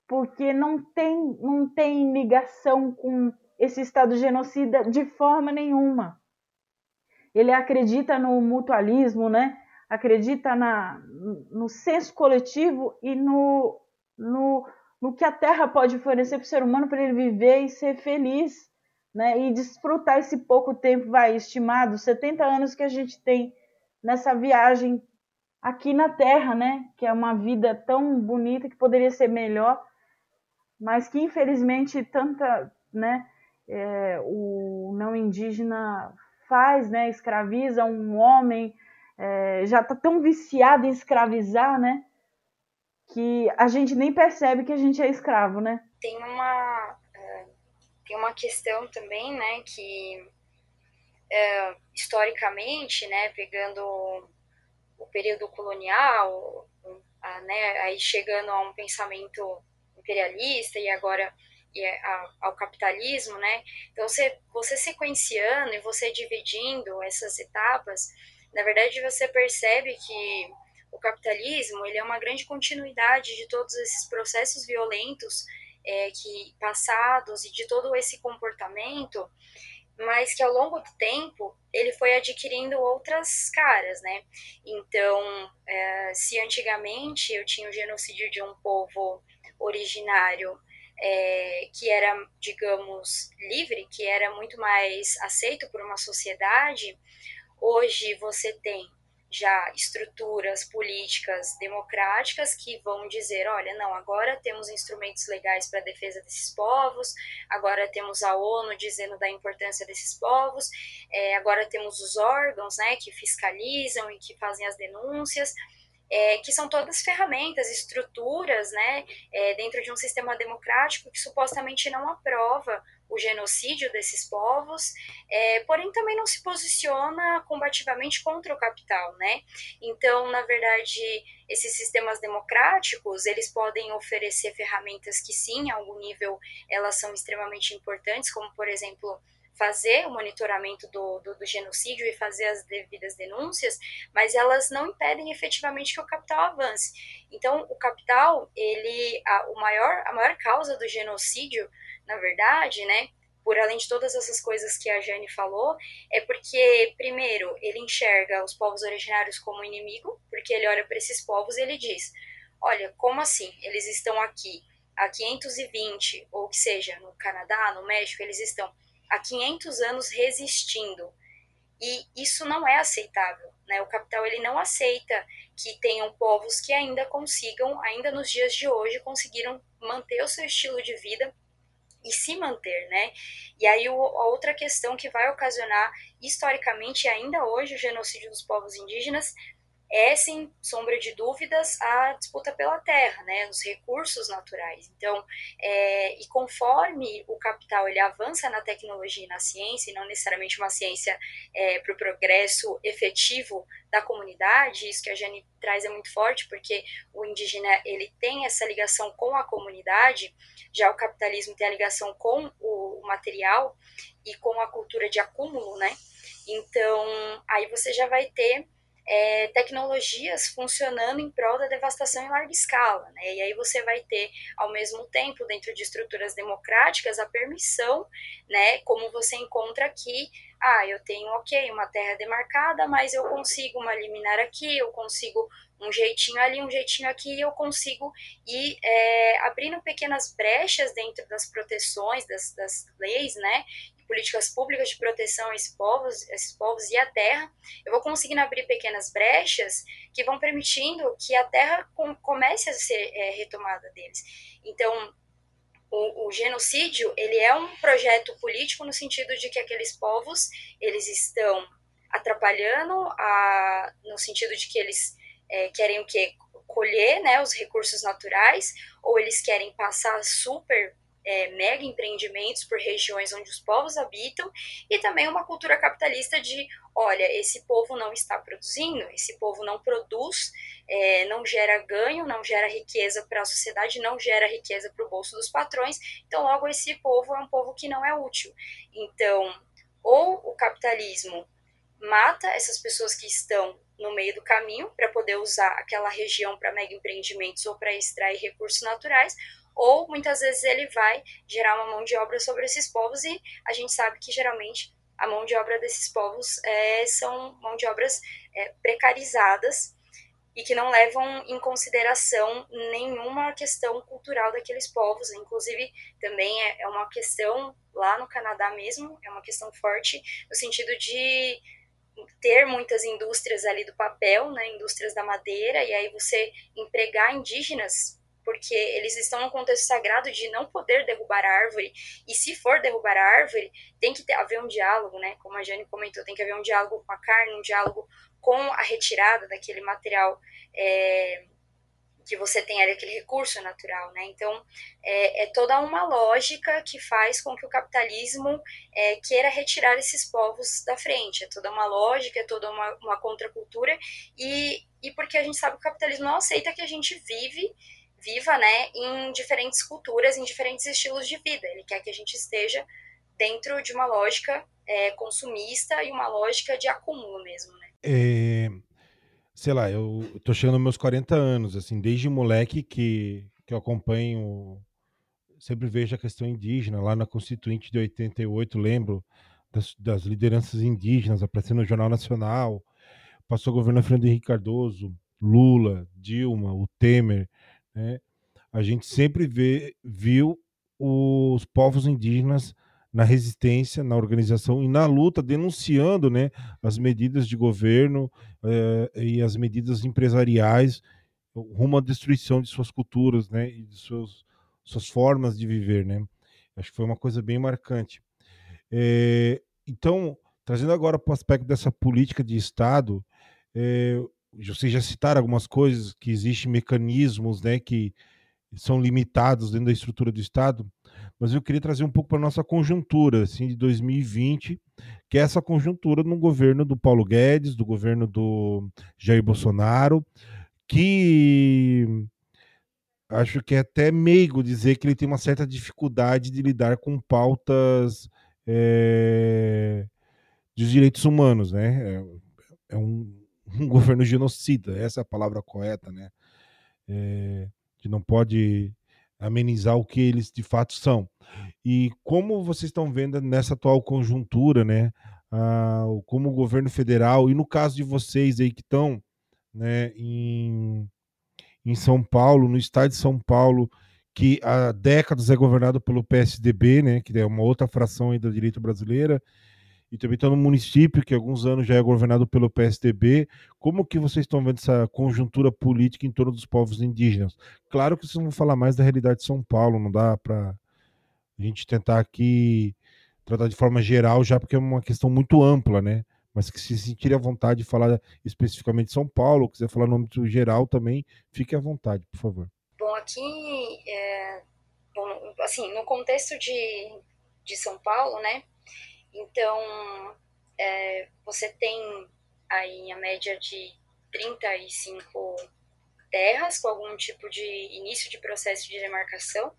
porque não tem, não tem ligação com esse Estado genocida de forma nenhuma. Ele acredita no mutualismo, né? acredita na, no senso coletivo e no no, no que a Terra pode oferecer para o ser humano para ele viver e ser feliz, né? E desfrutar esse pouco tempo, vai, estimado, 70 anos que a gente tem nessa viagem aqui na Terra, né? Que é uma vida tão bonita que poderia ser melhor, mas que infelizmente tanta, né? É, o não indígena faz, né? Escraviza um homem, é, já está tão viciado em escravizar, né? Que a gente nem percebe que a gente é escravo, né? Tem uma, uh, tem uma questão também, né, que uh, historicamente, né, pegando o período colonial, uh, né, aí chegando a um pensamento imperialista e agora e a, ao capitalismo, né? Então você, você sequenciando e você dividindo essas etapas, na verdade você percebe que o capitalismo ele é uma grande continuidade de todos esses processos violentos é, que passados e de todo esse comportamento, mas que ao longo do tempo ele foi adquirindo outras caras, né? Então, é, se antigamente eu tinha o genocídio de um povo originário é, que era, digamos, livre, que era muito mais aceito por uma sociedade, hoje você tem já estruturas políticas democráticas que vão dizer, olha, não, agora temos instrumentos legais para a defesa desses povos, agora temos a ONU dizendo da importância desses povos, é, agora temos os órgãos, né, que fiscalizam e que fazem as denúncias, é, que são todas ferramentas, estruturas, né, é, dentro de um sistema democrático que supostamente não aprova o genocídio desses povos, é, porém também não se posiciona combativamente contra o capital, né? Então, na verdade, esses sistemas democráticos, eles podem oferecer ferramentas que sim, a algum nível, elas são extremamente importantes, como, por exemplo, fazer o monitoramento do, do, do, genocídio e fazer as devidas denúncias, mas elas não impedem efetivamente que o capital avance. Então, o capital, ele, a, o maior, a maior causa do genocídio, na verdade, né, por além de todas essas coisas que a Jane falou, é porque, primeiro, ele enxerga os povos originários como inimigo, porque ele olha para esses povos e ele diz: olha, como assim? Eles estão aqui há 520, ou que seja, no Canadá, no México, eles estão há 500 anos resistindo. E isso não é aceitável. Né? O capital ele não aceita que tenham povos que ainda consigam, ainda nos dias de hoje, conseguiram manter o seu estilo de vida e se manter, né? E aí a outra questão que vai ocasionar historicamente ainda hoje o genocídio dos povos indígenas é, sem sombra de dúvidas, a disputa pela terra, né, os recursos naturais. Então, é, e conforme o capital ele avança na tecnologia e na ciência, e não necessariamente uma ciência é, para o progresso efetivo da comunidade, isso que a Jane traz é muito forte, porque o indígena ele tem essa ligação com a comunidade, já o capitalismo tem a ligação com o material e com a cultura de acúmulo, né? Então, aí você já vai ter é, tecnologias funcionando em prol da devastação em larga escala. Né? E aí você vai ter, ao mesmo tempo, dentro de estruturas democráticas, a permissão, né, como você encontra aqui, ah, eu tenho, ok, uma terra demarcada, mas eu consigo uma liminar aqui, eu consigo um jeitinho ali, um jeitinho aqui, eu consigo ir é, abrindo pequenas brechas dentro das proteções, das, das leis, né, políticas públicas de proteção a esses povos, esses povos e a terra, eu vou conseguindo abrir pequenas brechas que vão permitindo que a terra com, comece a ser é, retomada deles. Então, o, o, genocídio ele é um projeto político no sentido de que aqueles povos eles estão atrapalhando a, no sentido de que eles é, querem o que colher né, os recursos naturais ou eles querem passar super é, mega empreendimentos por regiões onde os povos habitam e também uma cultura capitalista de, olha, esse povo não está produzindo, esse povo não produz, é, não gera ganho, não gera riqueza para a sociedade, não gera riqueza para o bolso dos patrões, então logo esse povo é um povo que não é útil. Então, ou o capitalismo mata essas pessoas que estão no meio do caminho para poder usar aquela região para mega empreendimentos ou para extrair recursos naturais, ou muitas vezes ele vai gerar uma mão de obra sobre esses povos e a gente sabe que geralmente a mão de obra desses povos é, são mão de obras é, precarizadas e que não levam em consideração nenhuma questão cultural daqueles povos. Inclusive, também é, é uma questão lá no Canadá mesmo, é uma questão forte no sentido de ter muitas indústrias ali do papel, né, indústrias da madeira, e aí você empregar indígenas porque eles estão num contexto sagrado de não poder derrubar a árvore, e se for derrubar a árvore, tem que ter, haver um diálogo, né? Como a Jane comentou, tem que haver um diálogo com a carne, um diálogo com a retirada daquele material é, que você tem ali, aquele recurso natural, né? Então, é, é, toda uma lógica que faz com que o capitalismo é, queira retirar esses povos da frente, é toda uma lógica, é toda uma, uma contracultura, e, e porque a gente sabe que o capitalismo não aceita que a gente vive viva, né, em diferentes culturas, em diferentes estilos de vida. Ele quer que a gente esteja dentro de uma lógica é, consumista e uma lógica de acúmulo mesmo, né? É, sei lá, eu tô chegando aos meus 40 anos, assim, desde moleque que, que eu acompanho, sempre vejo a questão indígena, lá na Constituinte de 88, lembro das, das lideranças indígenas aparecendo no Jornal Nacional, passou o governo Fernando Henrique Cardoso, Lula, Dilma, o Temer, né? A gente sempre vê, viu os povos indígenas na resistência, na organização e na luta, denunciando né, as medidas de governo eh, e as medidas empresariais rumo à destruição de suas culturas né, e de suas, suas formas de viver. Né? Acho que foi uma coisa bem marcante. É, então, trazendo agora para o aspecto dessa política de Estado, é, vocês já citaram algumas coisas que existem mecanismos, né, que são limitados dentro da estrutura do Estado, mas eu queria trazer um pouco para nossa conjuntura, assim, de 2020, que é essa conjuntura no governo do Paulo Guedes, do governo do Jair Bolsonaro, que acho que é até meigo dizer que ele tem uma certa dificuldade de lidar com pautas é, dos direitos humanos, né? É, é um, um, governo genocida, essa é a palavra correta, né? É, que não pode amenizar o que eles de fato são. E como vocês estão vendo nessa atual conjuntura, né? Ah, como o governo federal, e no caso de vocês aí que estão né, em, em São Paulo, no estado de São Paulo, que há décadas é governado pelo PSDB, né, que é uma outra fração aí da direita brasileira, e também está no município, que há alguns anos já é governado pelo PSDB. Como que vocês estão vendo essa conjuntura política em torno dos povos indígenas? Claro que vocês vão falar mais da realidade de São Paulo, não dá para a gente tentar aqui tratar de forma geral, já porque é uma questão muito ampla, né? Mas que se sentir à vontade de falar especificamente de São Paulo, ou quiser falar no âmbito geral também, fique à vontade, por favor. Bom, aqui, é, bom, assim, no contexto de, de São Paulo, né? Então, é, você tem aí a média de 35 terras com algum tipo de início de processo de demarcação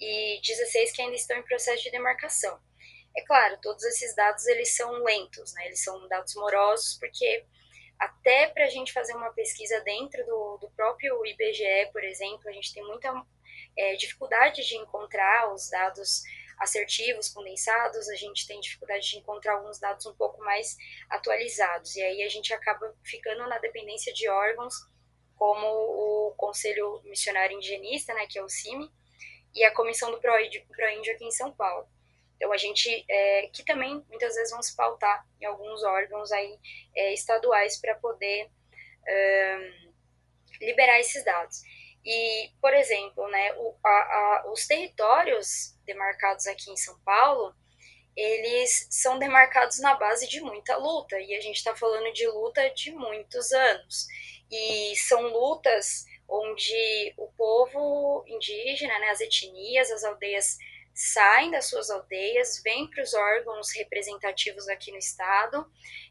e 16 que ainda estão em processo de demarcação. É claro, todos esses dados eles são lentos, né? eles são dados morosos, porque até para a gente fazer uma pesquisa dentro do, do próprio IBGE, por exemplo, a gente tem muita é, dificuldade de encontrar os dados assertivos, condensados, a gente tem dificuldade de encontrar alguns dados um pouco mais atualizados, e aí a gente acaba ficando na dependência de órgãos como o Conselho Missionário Indigenista, né, que é o CIMI, e a Comissão do ProIndio Pro aqui em São Paulo. Então, a gente, é, que também muitas vezes vão se pautar em alguns órgãos aí é, estaduais para poder liberar esses dados. E, por exemplo, né, o, a, a, os territórios demarcados aqui em São Paulo, eles são demarcados na base de muita luta, e a gente está falando de luta de muitos anos. E são lutas onde o povo indígena, né, as etnias, as aldeias saem das suas aldeias, vêm para os órgãos representativos aqui no estado,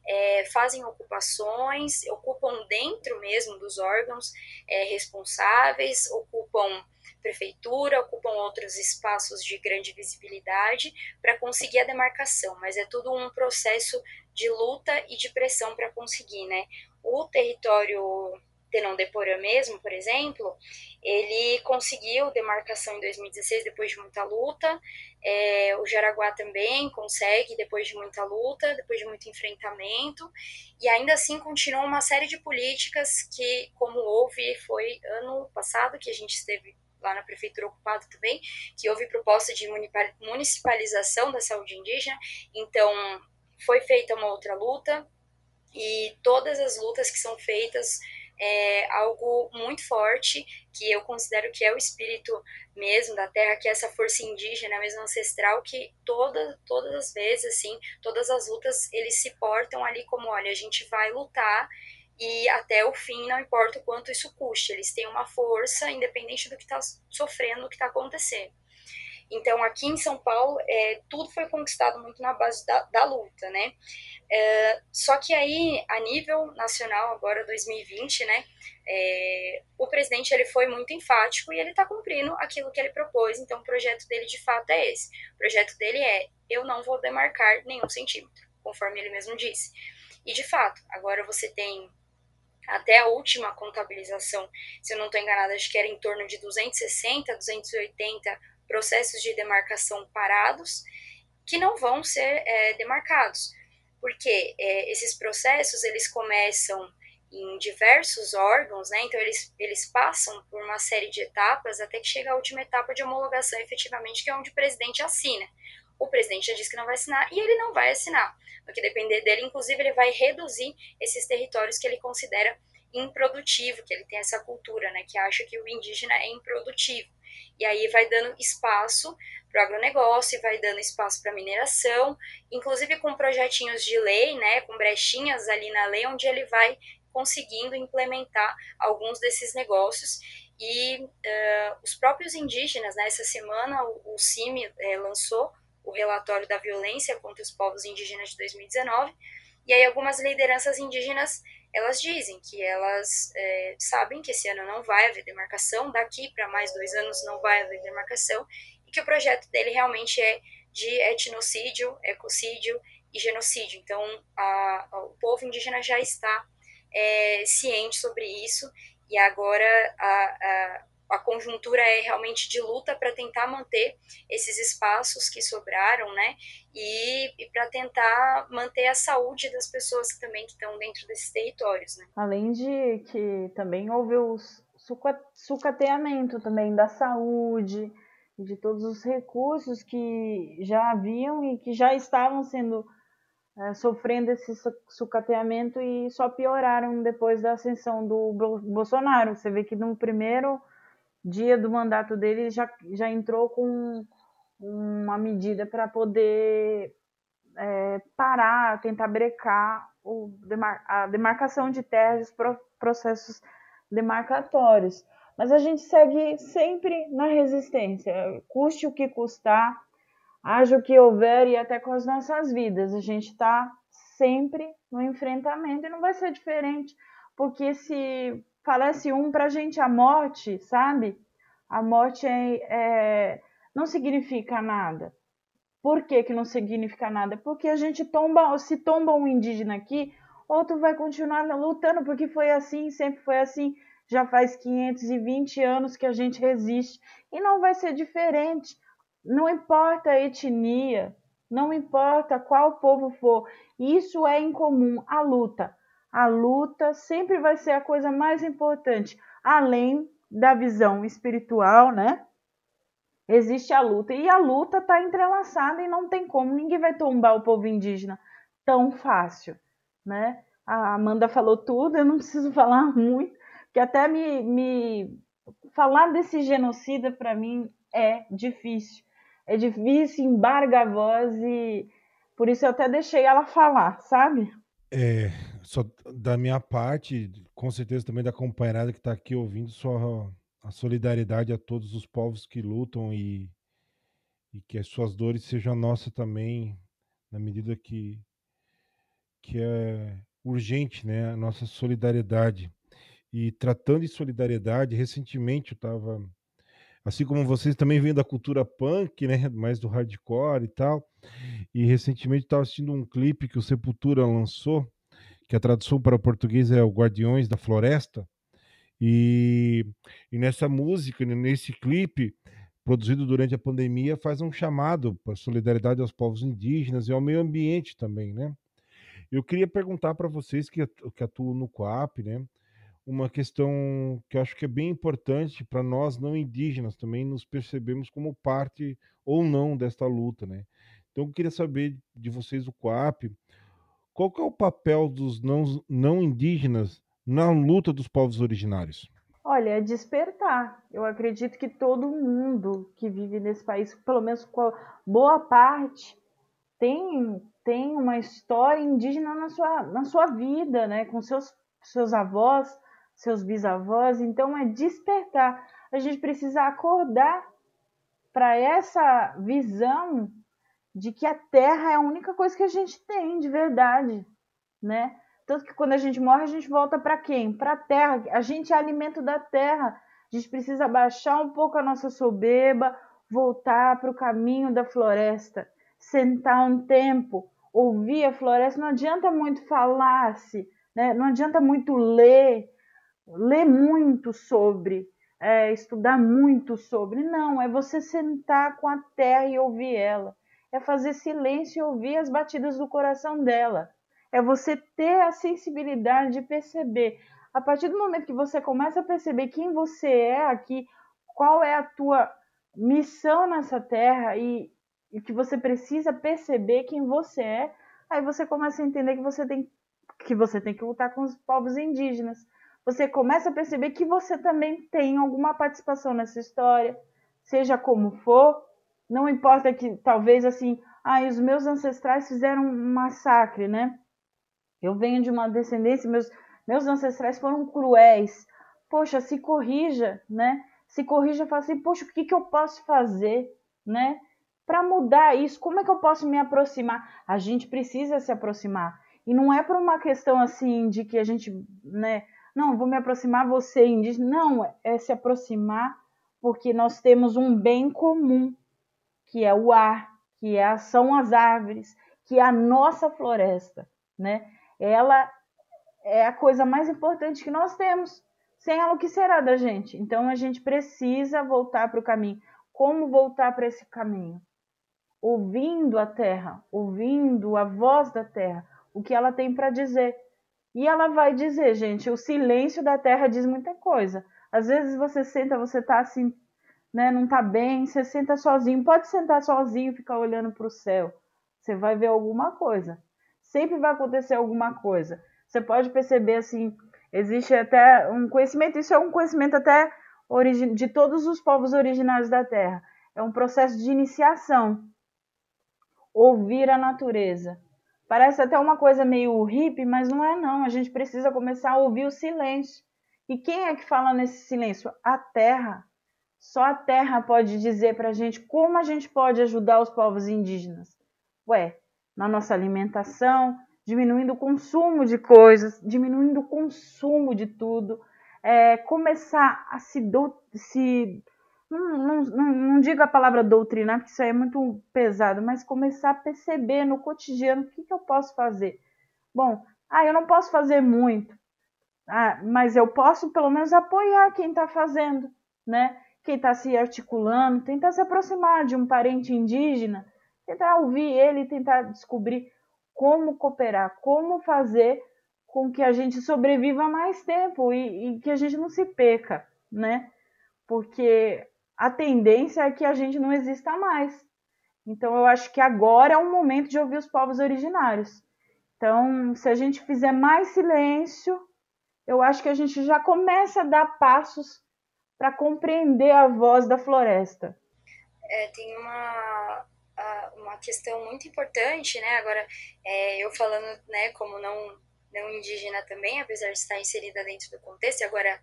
é, fazem ocupações, ocupam dentro mesmo dos órgãos é, responsáveis, ocupam prefeitura, ocupam outros espaços de grande visibilidade para conseguir a demarcação, mas é tudo um processo de luta e de pressão para conseguir, né? O território Tenon Deporã mesmo, por exemplo, ele conseguiu demarcação em 2016 depois de muita luta, é, o Jaraguá também consegue depois de muita luta, depois de muito enfrentamento, e ainda assim continua uma série de políticas que, como houve, foi ano passado que a gente esteve lá na prefeitura ocupado também, que houve proposta de municipalização da saúde indígena, então foi feita uma outra luta, e todas as lutas que são feitas é algo muito forte, que eu considero que é o espírito mesmo da terra, que é essa força indígena, mesmo ancestral, que toda, todas as vezes, assim, todas as lutas, eles se portam ali como, olha, a gente vai lutar e até o fim, não importa o quanto isso custe, eles têm uma força, independente do que está sofrendo, do que está acontecendo. Então, aqui em São Paulo, é, tudo foi conquistado muito na base da, da luta, né? É, só que aí, a nível nacional, agora 2020, né, é, o presidente ele foi muito enfático e ele está cumprindo aquilo que ele propôs. Então, o projeto dele de fato é esse. O projeto dele é: eu não vou demarcar nenhum centímetro, conforme ele mesmo disse. E de fato, agora você tem até a última contabilização, se eu não estou enganada, acho que era em torno de 260, 280 processos de demarcação parados que não vão ser é, demarcados, porque é, esses processos eles começam em diversos órgãos, né? Então eles, eles passam por uma série de etapas até que chega a última etapa de homologação, efetivamente, que é onde o presidente assina. O presidente já disse que não vai assinar e ele não vai assinar. No que depender dele, inclusive, ele vai reduzir esses territórios que ele considera improdutivo, que ele tem essa cultura, né? Que acha que o indígena é improdutivo. E aí vai dando espaço para o agronegócio, e vai dando espaço para mineração, inclusive com projetinhos de lei, né, com brechinhas ali na lei, onde ele vai conseguindo implementar alguns desses negócios. E uh, os próprios indígenas, né, essa semana o, o CIMI é, lançou o relatório da violência contra os povos indígenas de 2019, e aí algumas lideranças indígenas elas dizem que elas é, sabem que esse ano não vai haver demarcação, daqui para mais dois anos não vai haver demarcação, e que o projeto dele realmente é de etnocídio, ecocídio e genocídio. Então, a, a, o povo indígena já está é, ciente sobre isso e agora a, a conjuntura é realmente de luta para tentar manter esses espaços que sobraram, né? E, e para tentar manter a saúde das pessoas que também estão dentro desses territórios, né? Além de que também houve o sucateamento também da saúde de todos os recursos que já haviam e que já estavam sendo é, sofrendo esse sucateamento e só pioraram depois da ascensão do Bolsonaro. Você vê que no primeiro dia do mandato dele já, já entrou com uma medida para poder é, parar, tentar brecar o, a demarcação de terras, processos demarcatórios. Mas a gente segue sempre na resistência, custe o que custar, haja o que houver e até com as nossas vidas. A gente está sempre no enfrentamento e não vai ser diferente, porque se falece um, para a gente a morte, sabe? A morte é, é, não significa nada. Por que, que não significa nada? Porque a gente tomba, se tomba um indígena aqui, outro vai continuar lutando, porque foi assim, sempre foi assim. Já faz 520 anos que a gente resiste e não vai ser diferente. Não importa a etnia, não importa qual povo for, isso é incomum, a luta a luta sempre vai ser a coisa mais importante, além da visão espiritual, né? Existe a luta e a luta está entrelaçada e não tem como, ninguém vai tombar o povo indígena tão fácil, né? A Amanda falou tudo, eu não preciso falar muito, que até me, me falar desse genocida para mim é difícil. É difícil, embarga a voz e por isso eu até deixei ela falar, sabe? É, só da minha parte, com certeza também da companheirada que está aqui ouvindo, só a solidariedade a todos os povos que lutam e, e que as suas dores sejam nossa também, na medida que, que é urgente, né, a nossa solidariedade. E tratando de solidariedade, recentemente eu estava, assim como vocês também vêm da cultura punk, né, mais do hardcore e tal, e recentemente estava assistindo um clipe que o Sepultura lançou, que a tradução para o português é o Guardiões da Floresta. E, e nessa música, nesse clipe, produzido durante a pandemia, faz um chamado para solidariedade aos povos indígenas e ao meio ambiente também, né? Eu queria perguntar para vocês que, que atuam no COAP, né? Uma questão que eu acho que é bem importante para nós não indígenas também nos percebemos como parte ou não desta luta, né? Então eu queria saber de vocês o COAP, qual é o papel dos não, não indígenas na luta dos povos originários? Olha, é despertar. Eu acredito que todo mundo que vive nesse país, pelo menos boa parte, tem, tem uma história indígena na sua, na sua vida, né? Com seus, seus avós, seus bisavós. Então, é despertar. A gente precisa acordar para essa visão de que a terra é a única coisa que a gente tem de verdade, né? Tanto que quando a gente morre, a gente volta para quem? Para a terra. A gente é alimento da terra. A gente precisa baixar um pouco a nossa soberba, voltar para o caminho da floresta, sentar um tempo, ouvir a floresta. Não adianta muito falar-se, né? não adianta muito ler, ler muito sobre, é, estudar muito sobre. Não, é você sentar com a terra e ouvir ela é fazer silêncio e ouvir as batidas do coração dela. É você ter a sensibilidade de perceber. A partir do momento que você começa a perceber quem você é aqui, qual é a tua missão nessa terra e, e que você precisa perceber quem você é, aí você começa a entender que você tem que você tem que lutar com os povos indígenas. Você começa a perceber que você também tem alguma participação nessa história, seja como for, não importa que talvez assim, ah, os meus ancestrais fizeram um massacre, né? Eu venho de uma descendência, meus, meus ancestrais foram cruéis. Poxa, se corrija, né? Se corrija, fala assim, poxa, o que, que eu posso fazer, né? Para mudar isso, como é que eu posso me aproximar? A gente precisa se aproximar. E não é por uma questão assim de que a gente, né? Não, vou me aproximar você indígena. Não, é se aproximar porque nós temos um bem comum, que é o ar, que é, são as árvores, que é a nossa floresta, né? Ela é a coisa mais importante que nós temos. Sem ela, o que será da gente? Então a gente precisa voltar para o caminho. Como voltar para esse caminho? Ouvindo a terra, ouvindo a voz da terra, o que ela tem para dizer. E ela vai dizer, gente, o silêncio da terra diz muita coisa. Às vezes você senta, você tá assim, né, não tá bem, você senta sozinho, pode sentar sozinho, ficar olhando para o céu. Você vai ver alguma coisa. Sempre vai acontecer alguma coisa. Você pode perceber assim, existe até um conhecimento, isso é um conhecimento até de todos os povos originários da Terra. É um processo de iniciação. Ouvir a natureza. Parece até uma coisa meio hippie, mas não é não. A gente precisa começar a ouvir o silêncio. E quem é que fala nesse silêncio? A terra. Só a terra pode dizer para a gente como a gente pode ajudar os povos indígenas. Ué, na nossa alimentação, diminuindo o consumo de coisas, diminuindo o consumo de tudo, é, começar a se, do, se não, não, não, não, digo a palavra doutrinar, porque isso aí é muito pesado, mas começar a perceber no cotidiano o que, que eu posso fazer. Bom, ah, eu não posso fazer muito, ah, mas eu posso pelo menos apoiar quem está fazendo, né? Quem está se articulando, tentar se aproximar de um parente indígena, tentar ouvir ele, tentar descobrir como cooperar, como fazer com que a gente sobreviva mais tempo e, e que a gente não se perca, né? Porque a tendência é que a gente não exista mais. Então eu acho que agora é o momento de ouvir os povos originários. Então, se a gente fizer mais silêncio, eu acho que a gente já começa a dar passos para compreender a voz da floresta. É, tem uma, uma questão muito importante, né? Agora, é, eu falando, né, como não, não indígena também, apesar de estar inserida dentro do contexto, agora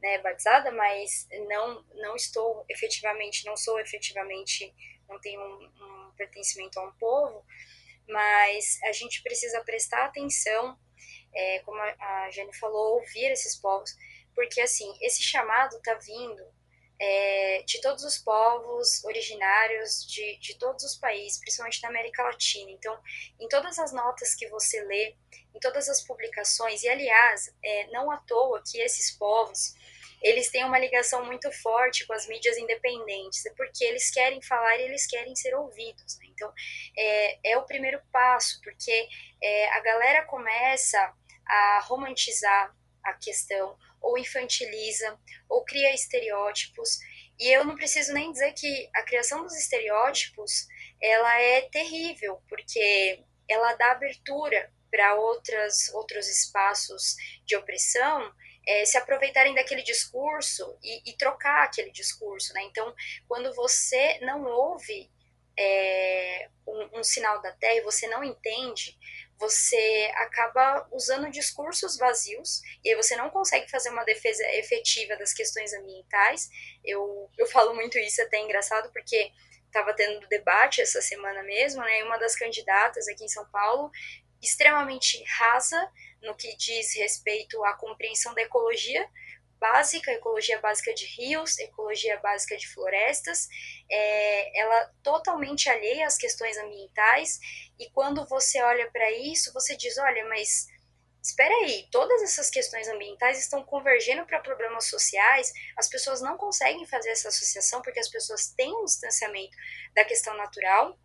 né, batizada, mas não, não estou efetivamente, não sou efetivamente, não tenho um, um pertencimento a um povo, mas a gente precisa prestar atenção, é, como a, a Jane falou, ouvir esses povos, porque assim, esse chamado está vindo é, de todos os povos originários de, de todos os países, principalmente da América Latina. Então, em todas as notas que você lê, em todas as publicações, e aliás, é, não à toa que esses povos eles têm uma ligação muito forte com as mídias independentes, porque eles querem falar e eles querem ser ouvidos. Né? Então, é, é o primeiro passo, porque é, a galera começa a romantizar a questão, ou infantiliza, ou cria estereótipos. E eu não preciso nem dizer que a criação dos estereótipos ela é terrível, porque ela dá abertura para outras outros espaços de opressão é, se aproveitarem daquele discurso e, e, trocar aquele discurso, né? Então, quando você não ouve é, um, um, sinal da terra e você não entende, você acaba usando discursos vazios e aí você não consegue fazer uma defesa efetiva das questões ambientais. Eu, eu falo muito isso, é até engraçado, porque estava tendo debate essa semana mesmo, né? E uma das candidatas aqui em São Paulo, extremamente rasa no que diz respeito à compreensão da ecologia, básica, ecologia básica de rios, ecologia básica de florestas, é, ela totalmente alheia às questões ambientais, e quando você olha para isso, você diz, olha, mas espera aí, todas essas questões ambientais estão convergendo para problemas sociais, as pessoas não conseguem fazer essa associação porque as pessoas têm um distanciamento da questão natural,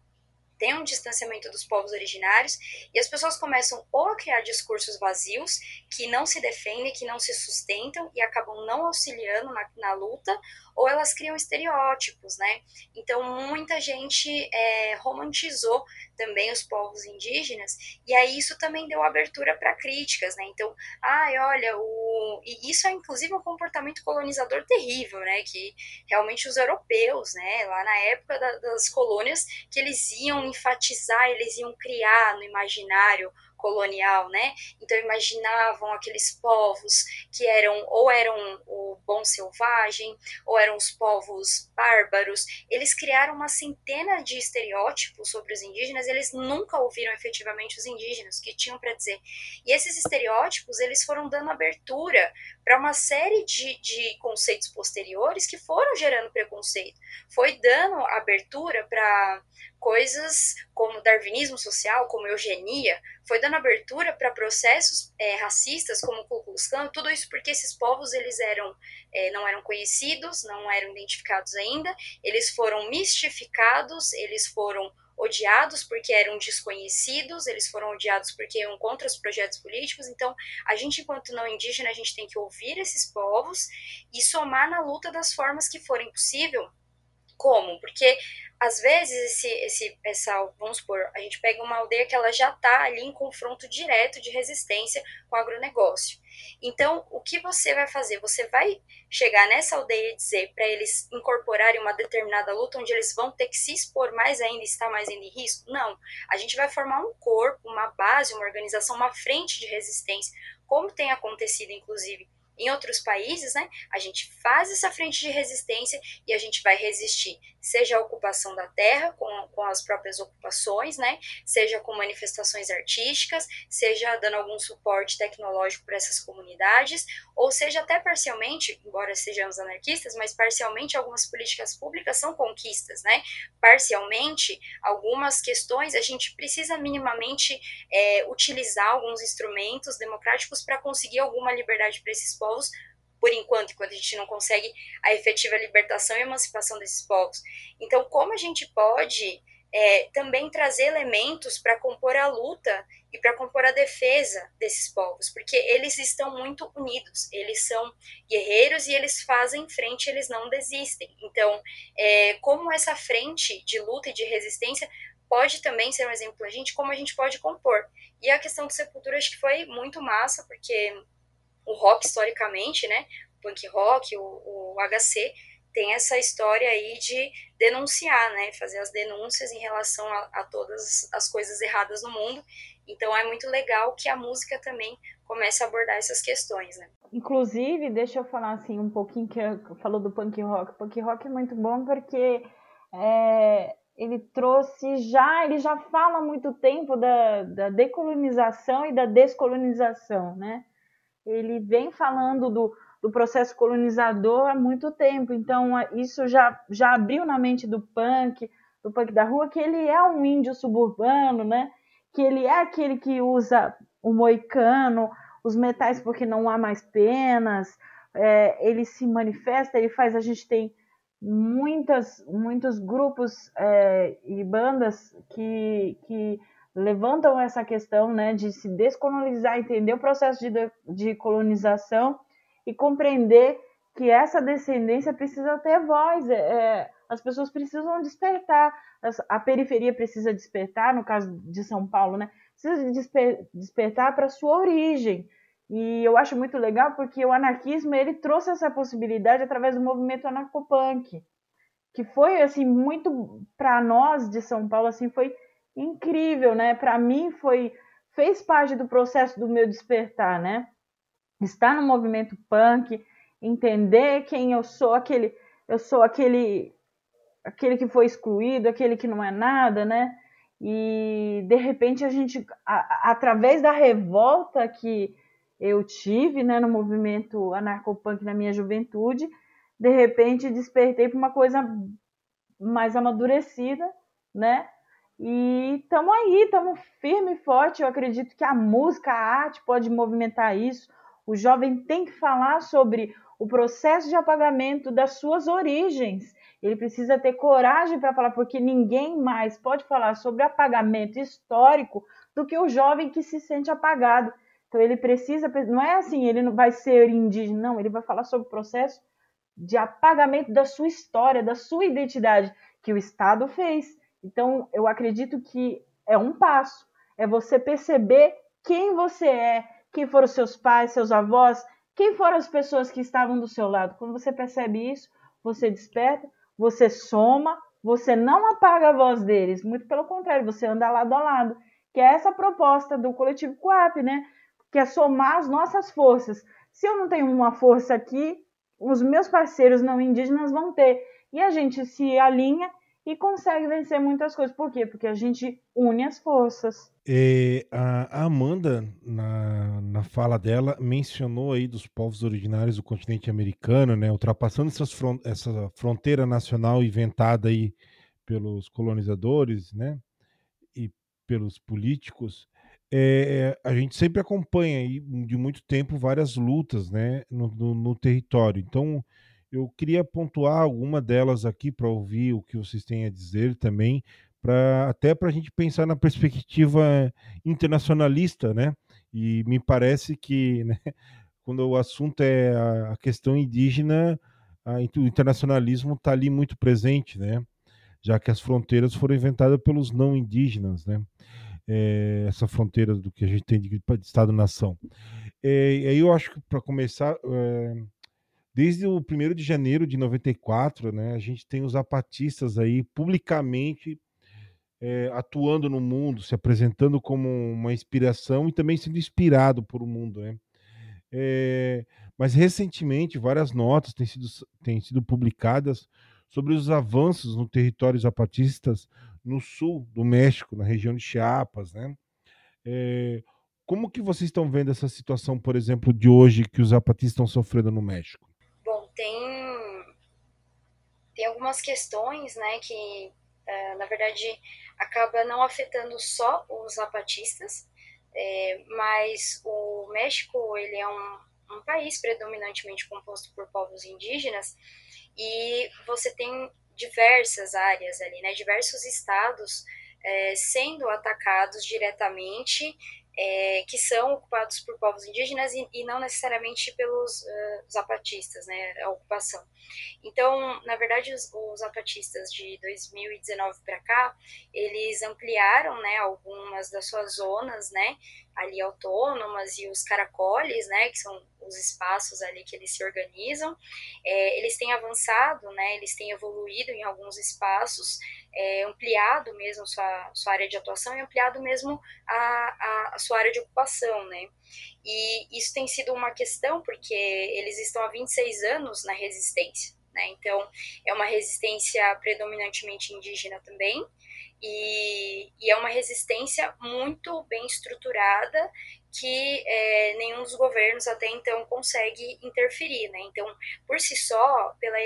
tem um distanciamento dos povos originários e as pessoas começam ou a criar discursos vazios que não se defendem, que não se sustentam e acabam não auxiliando na, na luta, ou elas criam estereótipos, né? Então muita gente é, romantizou também os povos indígenas e aí isso também deu abertura para críticas, né? Então, ai, olha, o e isso é inclusive um comportamento colonizador terrível, né? Que realmente os europeus, né? Lá na época da, das colônias, que eles iam enfatizar, eles iam criar no imaginário colonial, né? Então imaginavam aqueles povos que eram ou eram o bom selvagem, ou eram os povos bárbaros. Eles criaram uma centena de estereótipos sobre os indígenas, eles nunca ouviram efetivamente os indígenas que tinham para dizer. E esses estereótipos, eles foram dando abertura para uma série de, de conceitos posteriores que foram gerando preconceito. Foi dando abertura para coisas como darwinismo social, como eugenia, foi dando abertura para processos é, racistas como o Ku Klux Klan, tudo isso porque esses povos eles eram é, não eram conhecidos, não eram identificados ainda, eles foram mistificados, eles foram odiados porque eram desconhecidos, eles foram odiados porque iam contra os projetos políticos. Então, a gente, enquanto não indígena, a gente tem que ouvir esses povos e somar na luta das formas que forem possível. Como? Porque às vezes esse, esse, essa, vamos supor, a gente pega uma aldeia que ela já está ali em confronto direto de resistência com o agronegócio. Então, o que você vai fazer? Você vai chegar nessa aldeia e dizer para eles incorporarem uma determinada luta onde eles vão ter que se expor mais ainda, estar mais ainda em risco? Não. A gente vai formar um corpo, uma base, uma organização, uma frente de resistência, como tem acontecido, inclusive, em outros países, né, a gente faz essa frente de resistência e a gente vai resistir, seja a ocupação da terra, com, com as próprias ocupações, né, seja com manifestações artísticas, seja dando algum suporte tecnológico para essas comunidades, ou seja até parcialmente, embora sejamos anarquistas, mas parcialmente algumas políticas públicas são conquistas, né, parcialmente algumas questões a gente precisa minimamente é, utilizar alguns instrumentos democráticos para conseguir alguma liberdade para esses povos por enquanto, enquanto a gente não consegue a efetiva libertação e emancipação desses povos. Então, como a gente pode é, também trazer elementos para compor a luta e para compor a defesa desses povos, porque eles estão muito unidos, eles são guerreiros e eles fazem frente, eles não desistem. Então, é, como essa frente de luta e de resistência pode também ser um exemplo para a gente, como a gente pode compor. E a questão do Sepultura acho que foi muito massa, porque o rock historicamente, né? O punk rock, o, o HC, tem essa história aí de denunciar, né? Fazer as denúncias em relação a, a, todas as coisas erradas no mundo. Então é muito legal que a música também comece a abordar essas questões, né? Inclusive, deixa eu falar assim um pouquinho que falou do punk rock. O punk rock é muito bom porque é, ele trouxe já, ele já fala há muito tempo da, da decolonização e da descolonização, né? Ele vem falando do, do processo colonizador há muito tempo. Então, isso já, já abriu na mente do punk, do punk da rua, que ele é um índio suburbano, né? Que ele é aquele que usa o moicano, os metais porque não há mais penas. É, ele se manifesta, ele faz. A gente tem muitas, muitos grupos é, e bandas que, que levantam essa questão né, de se descolonizar, entender o processo de, de colonização e compreender que essa descendência precisa ter voz, é, é as pessoas precisam despertar, a periferia precisa despertar, no caso de São Paulo, né, precisa desper, despertar para sua origem. E eu acho muito legal porque o anarquismo ele trouxe essa possibilidade através do movimento anarcopunk, que foi assim muito para nós de São Paulo assim foi incrível, né? Para mim foi fez parte do processo do meu despertar, né? Estar no movimento punk, entender quem eu sou, aquele eu sou aquele aquele que foi excluído, aquele que não é nada, né? E de repente a gente a, através da revolta que eu tive, né, no movimento anarcopunk na minha juventude, de repente despertei para uma coisa mais amadurecida, né? E estamos aí, estamos firme e forte. Eu acredito que a música, a arte pode movimentar isso. O jovem tem que falar sobre o processo de apagamento das suas origens. Ele precisa ter coragem para falar, porque ninguém mais pode falar sobre apagamento histórico do que o jovem que se sente apagado. Então ele precisa, não é assim, ele não vai ser indígena, não, ele vai falar sobre o processo de apagamento da sua história, da sua identidade que o Estado fez. Então, eu acredito que é um passo, é você perceber quem você é, quem foram seus pais, seus avós, quem foram as pessoas que estavam do seu lado. Quando você percebe isso, você desperta, você soma, você não apaga a voz deles, muito pelo contrário, você anda lado a lado, que é essa proposta do coletivo Coap, né? Que é somar as nossas forças. Se eu não tenho uma força aqui, os meus parceiros não indígenas vão ter. E a gente se alinha e consegue vencer muitas coisas. Por quê? Porque a gente une as forças. É, a Amanda, na, na fala dela, mencionou aí dos povos originários do continente americano, né, ultrapassando front, essa fronteira nacional inventada aí pelos colonizadores, né? E pelos políticos, é, a gente sempre acompanha aí, de muito tempo várias lutas né, no, no, no território. Então, eu queria pontuar alguma delas aqui para ouvir o que vocês têm a dizer também, pra, até para a gente pensar na perspectiva internacionalista, né? E me parece que né, quando o assunto é a, questão indígena, o internacionalismo está ali muito presente, né? Já que as fronteiras foram inventadas pelos não indígenas, né? é, essa fronteira do que a gente tem de, de Estado-nação. É, aí eu acho que, para começar, é, desde o 1 de janeiro de 94, né, a gente tem os zapatistas aí publicamente é, atuando no mundo, se apresentando como uma inspiração e também sendo inspirado por o mundo. Né? É, mas recentemente várias notas têm sido, têm sido publicadas sobre os avanços no território zapatistas no sul do México, na região de Chiapas, né? É, como que vocês estão vendo essa situação, por exemplo, de hoje que os zapatistas estão sofrendo no México? Tem, tem algumas questões, né, que uh, na verdade acaba não afetando só os zapatistas, é, mas o México ele é um, um país predominantemente composto por povos indígenas e você tem diversas áreas ali, né, diversos estados é, sendo atacados diretamente, é, que são ocupados por povos indígenas e, e não necessariamente pelos uh, zapatistas, né, a ocupação. Então, na verdade, os, os zapatistas de 2019 para cá, eles ampliaram, né, algumas das suas zonas, né, ali autônomas e os caracoles, né, que são os espaços ali que eles se organizam, é, eles têm avançado, né, eles têm evoluído em alguns espaços, é, ampliado mesmo sua, sua área de atuação e ampliado mesmo a, a, a, sua área de ocupação, né, e isso tem sido uma questão porque eles estão há 26 anos na resistência, né, então é uma resistência predominantemente indígena também, e, e, é uma resistência muito bem estruturada que é, nenhum dos governos até então consegue interferir, né? Então, por si só, pela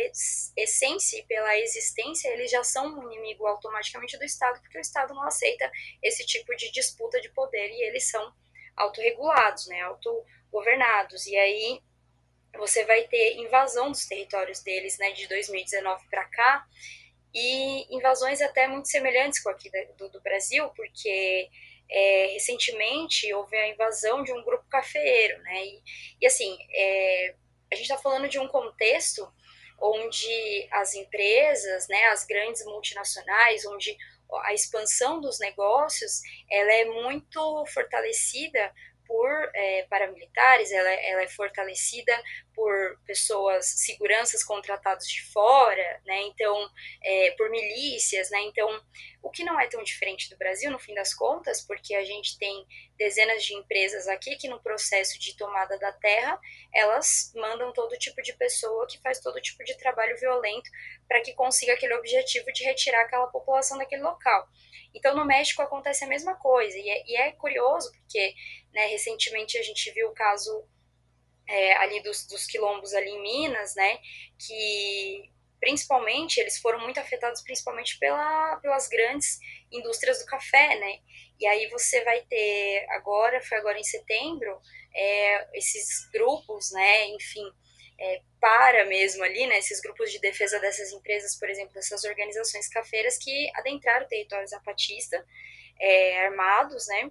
essência e pela existência, eles já são um inimigo automaticamente do Estado, porque o Estado não aceita esse tipo de disputa de poder e eles são autorregulados, né? Autogovernados. E aí você vai ter invasão dos territórios deles, né? De 2019 para cá e invasões até muito semelhantes com aqui do, do Brasil, porque é, recentemente houve a invasão de um grupo cafeeiro, né? E, e assim, é, a gente está falando de um contexto onde as empresas, né, as grandes multinacionais, onde a expansão dos negócios ela é muito fortalecida por é, paramilitares, ela, ela é fortalecida por pessoas, seguranças contratados de fora, né? Então, é, por milícias, né? Então, o que não é tão diferente do Brasil, no fim das contas, porque a gente tem dezenas de empresas aqui que no processo de tomada da terra, elas mandam todo tipo de pessoa que faz todo tipo de trabalho violento para que consiga aquele objetivo de retirar aquela população daquele local. Então, no México acontece a mesma coisa, e é, e é curioso, porque né, recentemente a gente viu o caso é, ali dos, dos quilombos ali em Minas, né, que principalmente eles foram muito afetados principalmente pela, pelas grandes indústrias do café, né? E aí você vai ter agora, foi agora em setembro, é, esses grupos, né? Enfim, é, para mesmo ali, né? Esses grupos de defesa dessas empresas, por exemplo, dessas organizações cafeiras que adentraram o território zapatista, é, armados, né?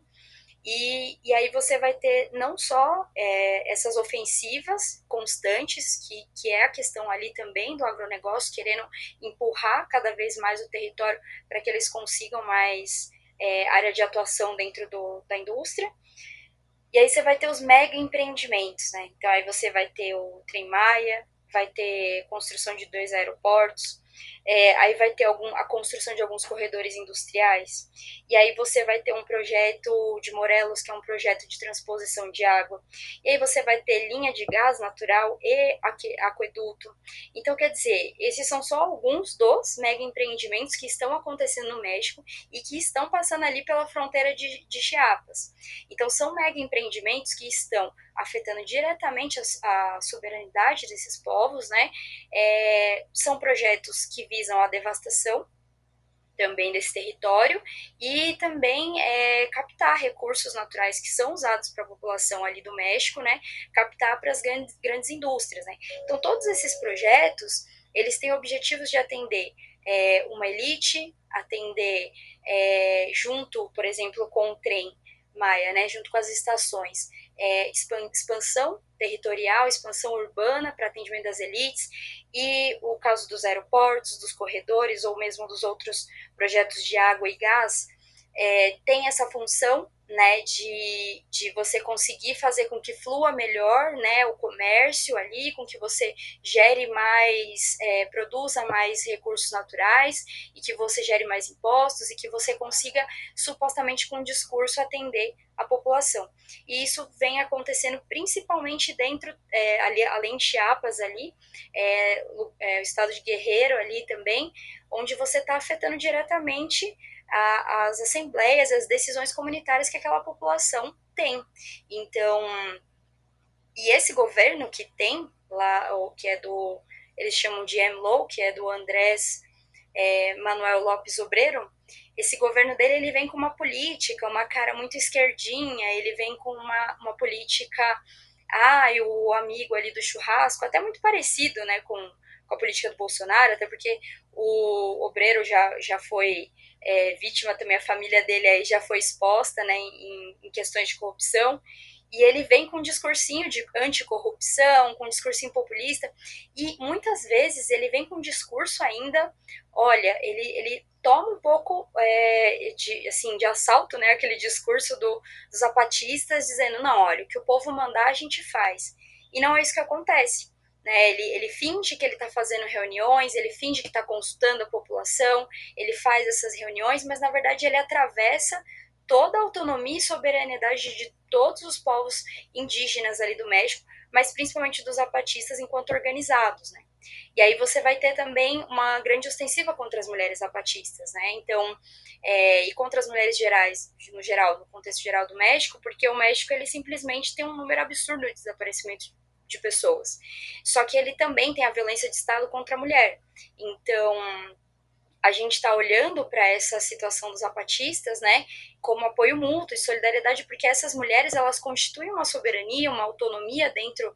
E, e aí você vai ter não só é, essas ofensivas constantes, que, que é a questão ali também do agronegócio, querendo empurrar cada vez mais o território para que eles consigam mais é, área de atuação dentro do, da indústria. E aí você vai ter os mega empreendimentos, né? Então aí você vai ter o Trem Maia, vai ter construção de dois aeroportos, é, aí vai ter algum, a construção de alguns corredores industriais, e aí você vai ter um projeto de Morelos, que é um projeto de transposição de água, e aí você vai ter linha de gás natural e aqueduto. Então, quer dizer, esses são só alguns dos mega empreendimentos que estão acontecendo no México e que estão passando ali pela fronteira de, de Chiapas. Então, são mega empreendimentos que estão afetando diretamente a, a soberanidade desses povos, né? É, são projetos que visam a devastação também desse território e também é, captar recursos naturais que são usados para a população ali do México, né, captar para as grandes, grandes indústrias, né. Então todos esses projetos eles têm objetivos de atender é, uma elite, atender é, junto, por exemplo, com o trem Maia, né, junto com as estações, é, expansão territorial, expansão urbana para atendimento das elites e o caso dos aeroportos, dos corredores ou mesmo dos outros projetos de água e gás é, tem essa função né, de, de você conseguir fazer com que flua melhor né, o comércio ali, com que você gere mais, é, produza mais recursos naturais e que você gere mais impostos e que você consiga, supostamente com um discurso, atender a população. E isso vem acontecendo principalmente dentro, é, ali, além de Chiapas ali, é, o, é, o estado de Guerreiro ali também, onde você está afetando diretamente a, as assembleias, as decisões comunitárias que aquela população tem. Então, e esse governo que tem lá, o que é do, eles chamam de MLO, que é do Andrés é, Manuel Lopes Obreiro, esse governo dele ele vem com uma política, uma cara muito esquerdinha, ele vem com uma, uma política, ah, o amigo ali do churrasco, até muito parecido né, com, com a política do Bolsonaro, até porque o Obreiro já, já foi é, vítima também, a família dele aí já foi exposta né, em, em questões de corrupção, e ele vem com um discursinho de anticorrupção, com um discursinho populista, e muitas vezes ele vem com um discurso ainda, olha, ele, ele toma um pouco é, de, assim, de assalto, né, aquele discurso do, dos zapatistas, dizendo, não, olha, o que o povo mandar a gente faz. E não é isso que acontece. Né? Ele, ele finge que ele está fazendo reuniões, ele finge que está consultando a população, ele faz essas reuniões, mas na verdade ele atravessa toda a autonomia e soberanidade de todos os povos indígenas ali do México, mas principalmente dos zapatistas enquanto organizados, né? E aí você vai ter também uma grande ostensiva contra as mulheres zapatistas, né? Então, é, e contra as mulheres gerais, no geral, no contexto geral do México, porque o México ele simplesmente tem um número absurdo de desaparecimento de pessoas. Só que ele também tem a violência de Estado contra a mulher. Então, a gente está olhando para essa situação dos zapatistas, né, como apoio mútuo e solidariedade, porque essas mulheres elas constituem uma soberania, uma autonomia dentro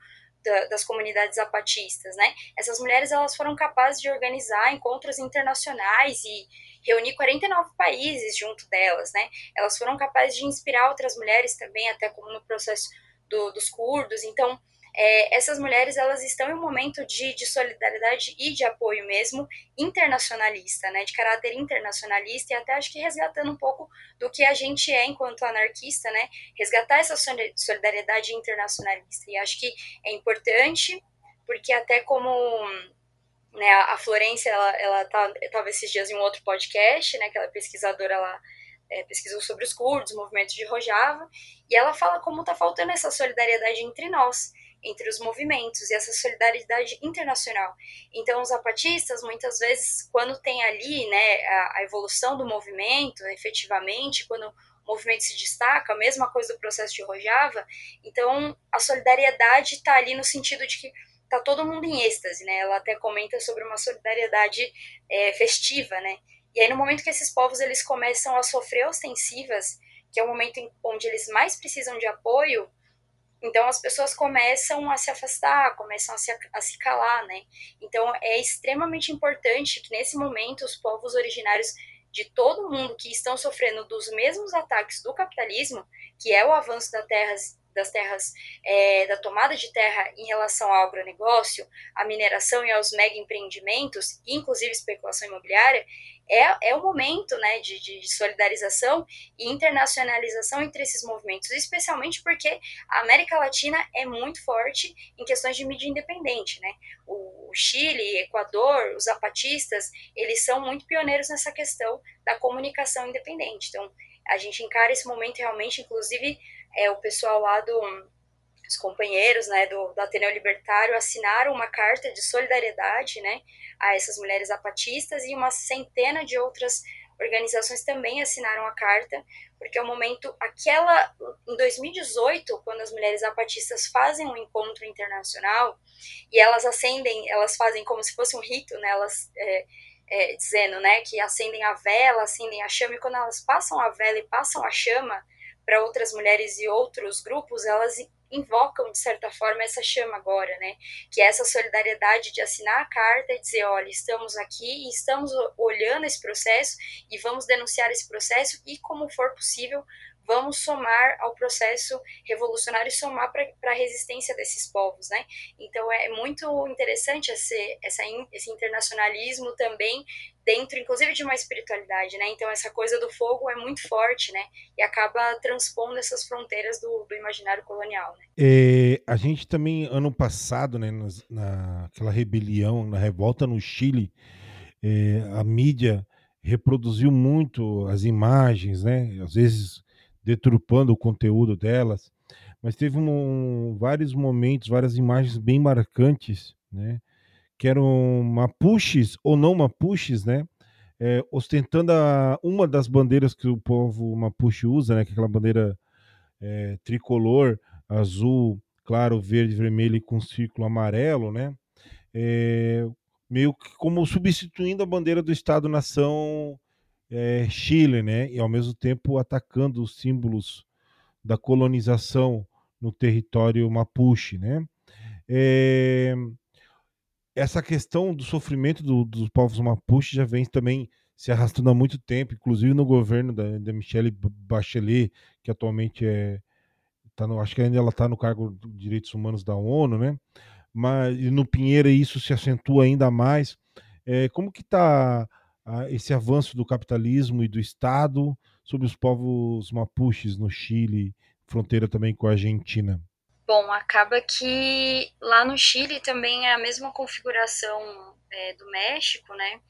da, das comunidades zapatistas, né? Essas mulheres elas foram capazes de organizar encontros internacionais e reunir 49 países junto delas, né? Elas foram capazes de inspirar outras mulheres também, até como no processo do, dos curdos. Então, é, essas mulheres elas estão em um momento de, de solidariedade e de apoio mesmo internacionalista, né, de caráter internacionalista e até acho que resgatando um pouco do que a gente é enquanto anarquista, né, resgatar essa solidariedade internacionalista. E acho que é importante porque até como né, a Florência ela, ela tá, esses dias em um outro podcast, né, que ela é pesquisadora ela é, pesquisou sobre os curdos, o movimento de Rojava, e ela fala como está faltando essa solidariedade entre nós entre os movimentos e essa solidariedade internacional. Então, os zapatistas, muitas vezes, quando tem ali né, a, a evolução do movimento, efetivamente, quando o movimento se destaca, a mesma coisa do processo de Rojava, então a solidariedade está ali no sentido de que está todo mundo em êxtase, né? Ela até comenta sobre uma solidariedade é, festiva, né? E aí no momento que esses povos eles começam a sofrer ostensivas, que é o momento em onde eles mais precisam de apoio, então as pessoas começam a se afastar, começam a se, a se calar, né? Então é extremamente importante que nesse momento os povos originários de todo mundo que estão sofrendo dos mesmos ataques do capitalismo, que é o avanço das terras, das terras é, da tomada de terra em relação ao agronegócio, à mineração e aos mega empreendimentos, inclusive especulação imobiliária, é, é o momento né, de, de solidarização e internacionalização entre esses movimentos, especialmente porque a América Latina é muito forte em questões de mídia independente. Né? O, o Chile, Equador, os zapatistas, eles são muito pioneiros nessa questão da comunicação independente. Então, a gente encara esse momento realmente, inclusive, é, o pessoal lá do os companheiros né, do, do Ateneu Libertário assinaram uma carta de solidariedade né, a essas mulheres zapatistas e uma centena de outras organizações também assinaram a carta, porque é o momento, aquela, em 2018, quando as mulheres zapatistas fazem um encontro internacional e elas acendem, elas fazem como se fosse um rito, né, elas é, é, dizendo, né, que acendem a vela, acendem a chama, e quando elas passam a vela e passam a chama para outras mulheres e outros grupos, elas invocam, de certa forma, essa chama agora, né? Que é essa solidariedade de assinar a carta e dizer, olha, estamos aqui, estamos olhando esse processo e vamos denunciar esse processo e, como for possível, vamos somar ao processo revolucionário e somar para a resistência desses povos, né? Então é muito interessante esse, essa, esse internacionalismo também dentro, inclusive, de uma espiritualidade, né? Então essa coisa do fogo é muito forte, né? E acaba transpondo essas fronteiras do, do imaginário colonial, né? É, a gente também, ano passado, né, naquela rebelião, na revolta no Chile, é, a mídia reproduziu muito as imagens, né? Às vezes deturpando o conteúdo delas, mas teve um, vários momentos, várias imagens bem marcantes, né? Que eram mapuches ou não mapuches, né? É, ostentando a, uma das bandeiras que o povo mapuche usa, né? Que é aquela bandeira é, tricolor, azul, claro, verde, vermelho e com círculo amarelo, né? É, meio que como substituindo a bandeira do Estado-nação é, Chile, né? E ao mesmo tempo atacando os símbolos da colonização no território Mapuche, né? É, essa questão do sofrimento do, dos povos Mapuche já vem também se arrastando há muito tempo, inclusive no governo da, da Michelle Bachelet, que atualmente é tá no, acho que ainda ela está no cargo de direitos humanos da ONU, né? Mas no Pinheira isso se acentua ainda mais. É, como que está esse avanço do capitalismo e do Estado sobre os povos mapuches no Chile, fronteira também com a Argentina? Bom, acaba que lá no Chile também é a mesma configuração é, do México, né?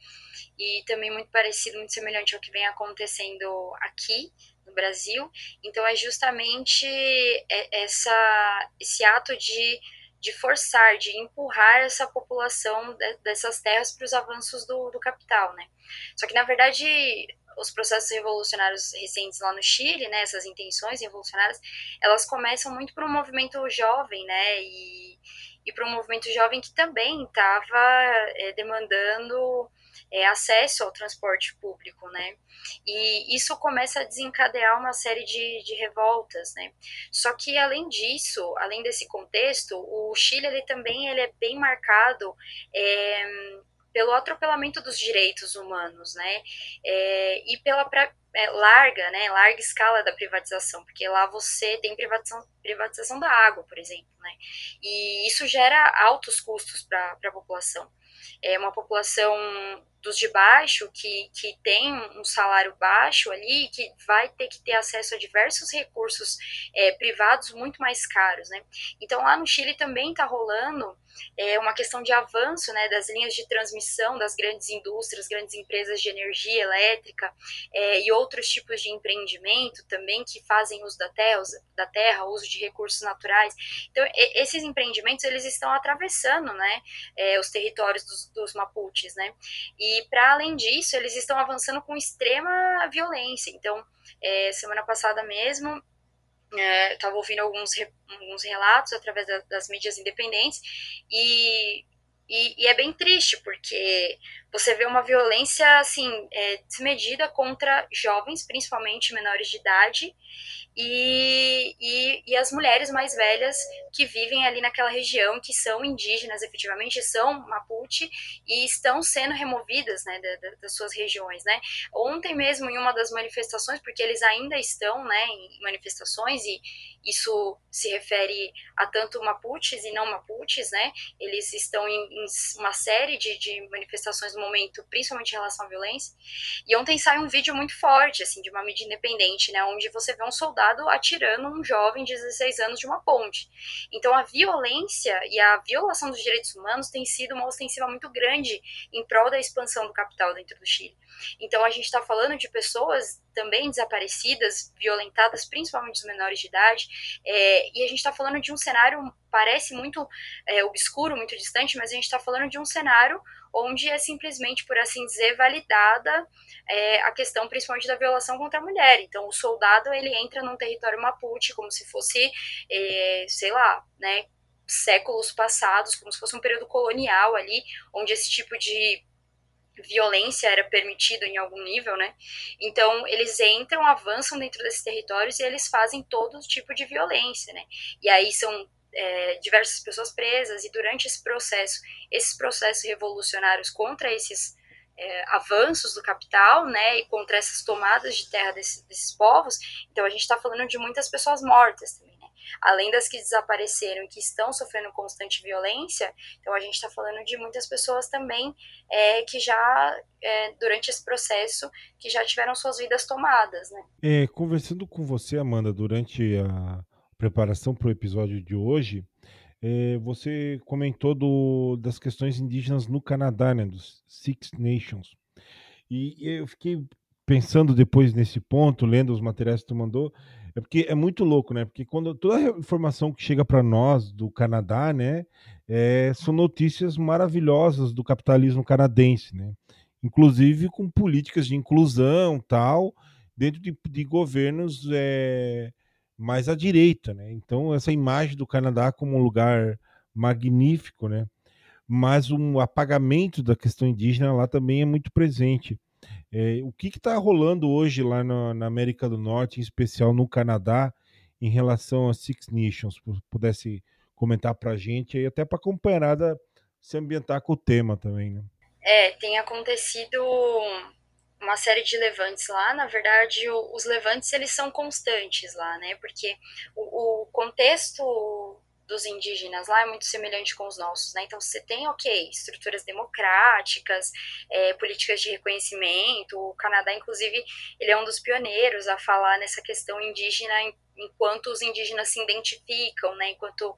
E também muito parecido, muito semelhante ao que vem acontecendo aqui no Brasil. Então é justamente é, essa, esse ato de de forçar, de empurrar essa população dessas terras para os avanços do, do capital, né? Só que, na verdade, os processos revolucionários recentes lá no Chile, né, essas intenções revolucionárias, elas começam muito por um movimento jovem, né, e, e para um movimento jovem que também estava é, demandando é, acesso ao transporte público, né? E isso começa a desencadear uma série de, de revoltas, né? Só que além disso, além desse contexto, o Chile ele também ele é bem marcado é, pelo atropelamento dos direitos humanos, né? É, e pela pra, é, larga, né? Larga escala da privatização, porque lá você tem privatização, privatização da água, por exemplo, né? E isso gera altos custos para a população é uma população dos de baixo que, que tem um salário baixo ali, que vai ter que ter acesso a diversos recursos é, privados muito mais caros, né? Então lá no Chile também está rolando é, uma questão de avanço, né, das linhas de transmissão das grandes indústrias, grandes empresas de energia elétrica é, e outros tipos de empreendimento também que fazem uso da terra, da terra, uso de recursos naturais. Então esses empreendimentos eles estão atravessando, né, é, os territórios dos, dos mapuches, né? E para além disso, eles estão avançando com extrema violência. Então, é, semana passada mesmo, estava é, ouvindo alguns, alguns relatos através da, das mídias independentes e, e, e, é bem triste porque você vê uma violência assim é, desmedida contra jovens, principalmente menores de idade, e, e, e, as mulheres mais velhas que vivem ali naquela região, que são indígenas, efetivamente são Mapuche, e estão sendo removidas né, das suas regiões. Né? Ontem mesmo, em uma das manifestações, porque eles ainda estão né, em manifestações, e isso se refere a tanto Mapuches e não Mapuches, né? eles estão em, em uma série de, de manifestações momento, principalmente em relação à violência, e ontem sai um vídeo muito forte, assim, de uma mídia independente, né, onde você vê um soldado atirando um jovem de 16 anos de uma ponte. Então a violência e a violação dos direitos humanos tem sido uma ostensiva muito grande em prol da expansão do capital dentro do Chile. Então a gente está falando de pessoas também desaparecidas, violentadas, principalmente os menores de idade, é, e a gente está falando de um cenário parece muito é, obscuro, muito distante, mas a gente está falando de um cenário onde é simplesmente, por assim dizer, validada é, a questão principalmente da violação contra a mulher. Então, o soldado ele entra num território mapuche como se fosse, é, sei lá, né, séculos passados, como se fosse um período colonial ali, onde esse tipo de violência era permitido em algum nível, né? Então eles entram, avançam dentro desses territórios e eles fazem todo tipo de violência, né? E aí são é, diversas pessoas presas e durante esse processo, esses processos revolucionários contra esses é, avanços do capital, né, e contra essas tomadas de terra desse, desses povos, então a gente está falando de muitas pessoas mortas também além das que desapareceram e que estão sofrendo constante violência, então a gente está falando de muitas pessoas também é, que já, é, durante esse processo, que já tiveram suas vidas tomadas, né? É, conversando com você, Amanda, durante a preparação para o episódio de hoje, é, você comentou do, das questões indígenas no Canadá, né, dos Six Nations. E eu fiquei pensando depois nesse ponto, lendo os materiais que tu mandou, é porque é muito louco, né? Porque quando toda a informação que chega para nós do Canadá, né, é, são notícias maravilhosas do capitalismo canadense, né? Inclusive com políticas de inclusão, tal, dentro de, de governos é, mais à direita, né? Então essa imagem do Canadá como um lugar magnífico, né? Mas um apagamento da questão indígena lá também é muito presente. É, o que está rolando hoje lá na, na, América do Norte, em especial no Canadá, em relação a Six Nations? Pudesse comentar para a gente e até para a companheirada se ambientar com o tema também, né? É, tem acontecido uma série de levantes lá. Na verdade, os levantes eles são constantes lá, né? Porque o, o contexto dos indígenas lá é muito semelhante com os nossos, né? Então você tem, ok, estruturas democráticas, é, políticas de reconhecimento. O Canadá, inclusive, ele é um dos pioneiros a falar nessa questão indígena enquanto os indígenas se identificam, né? Enquanto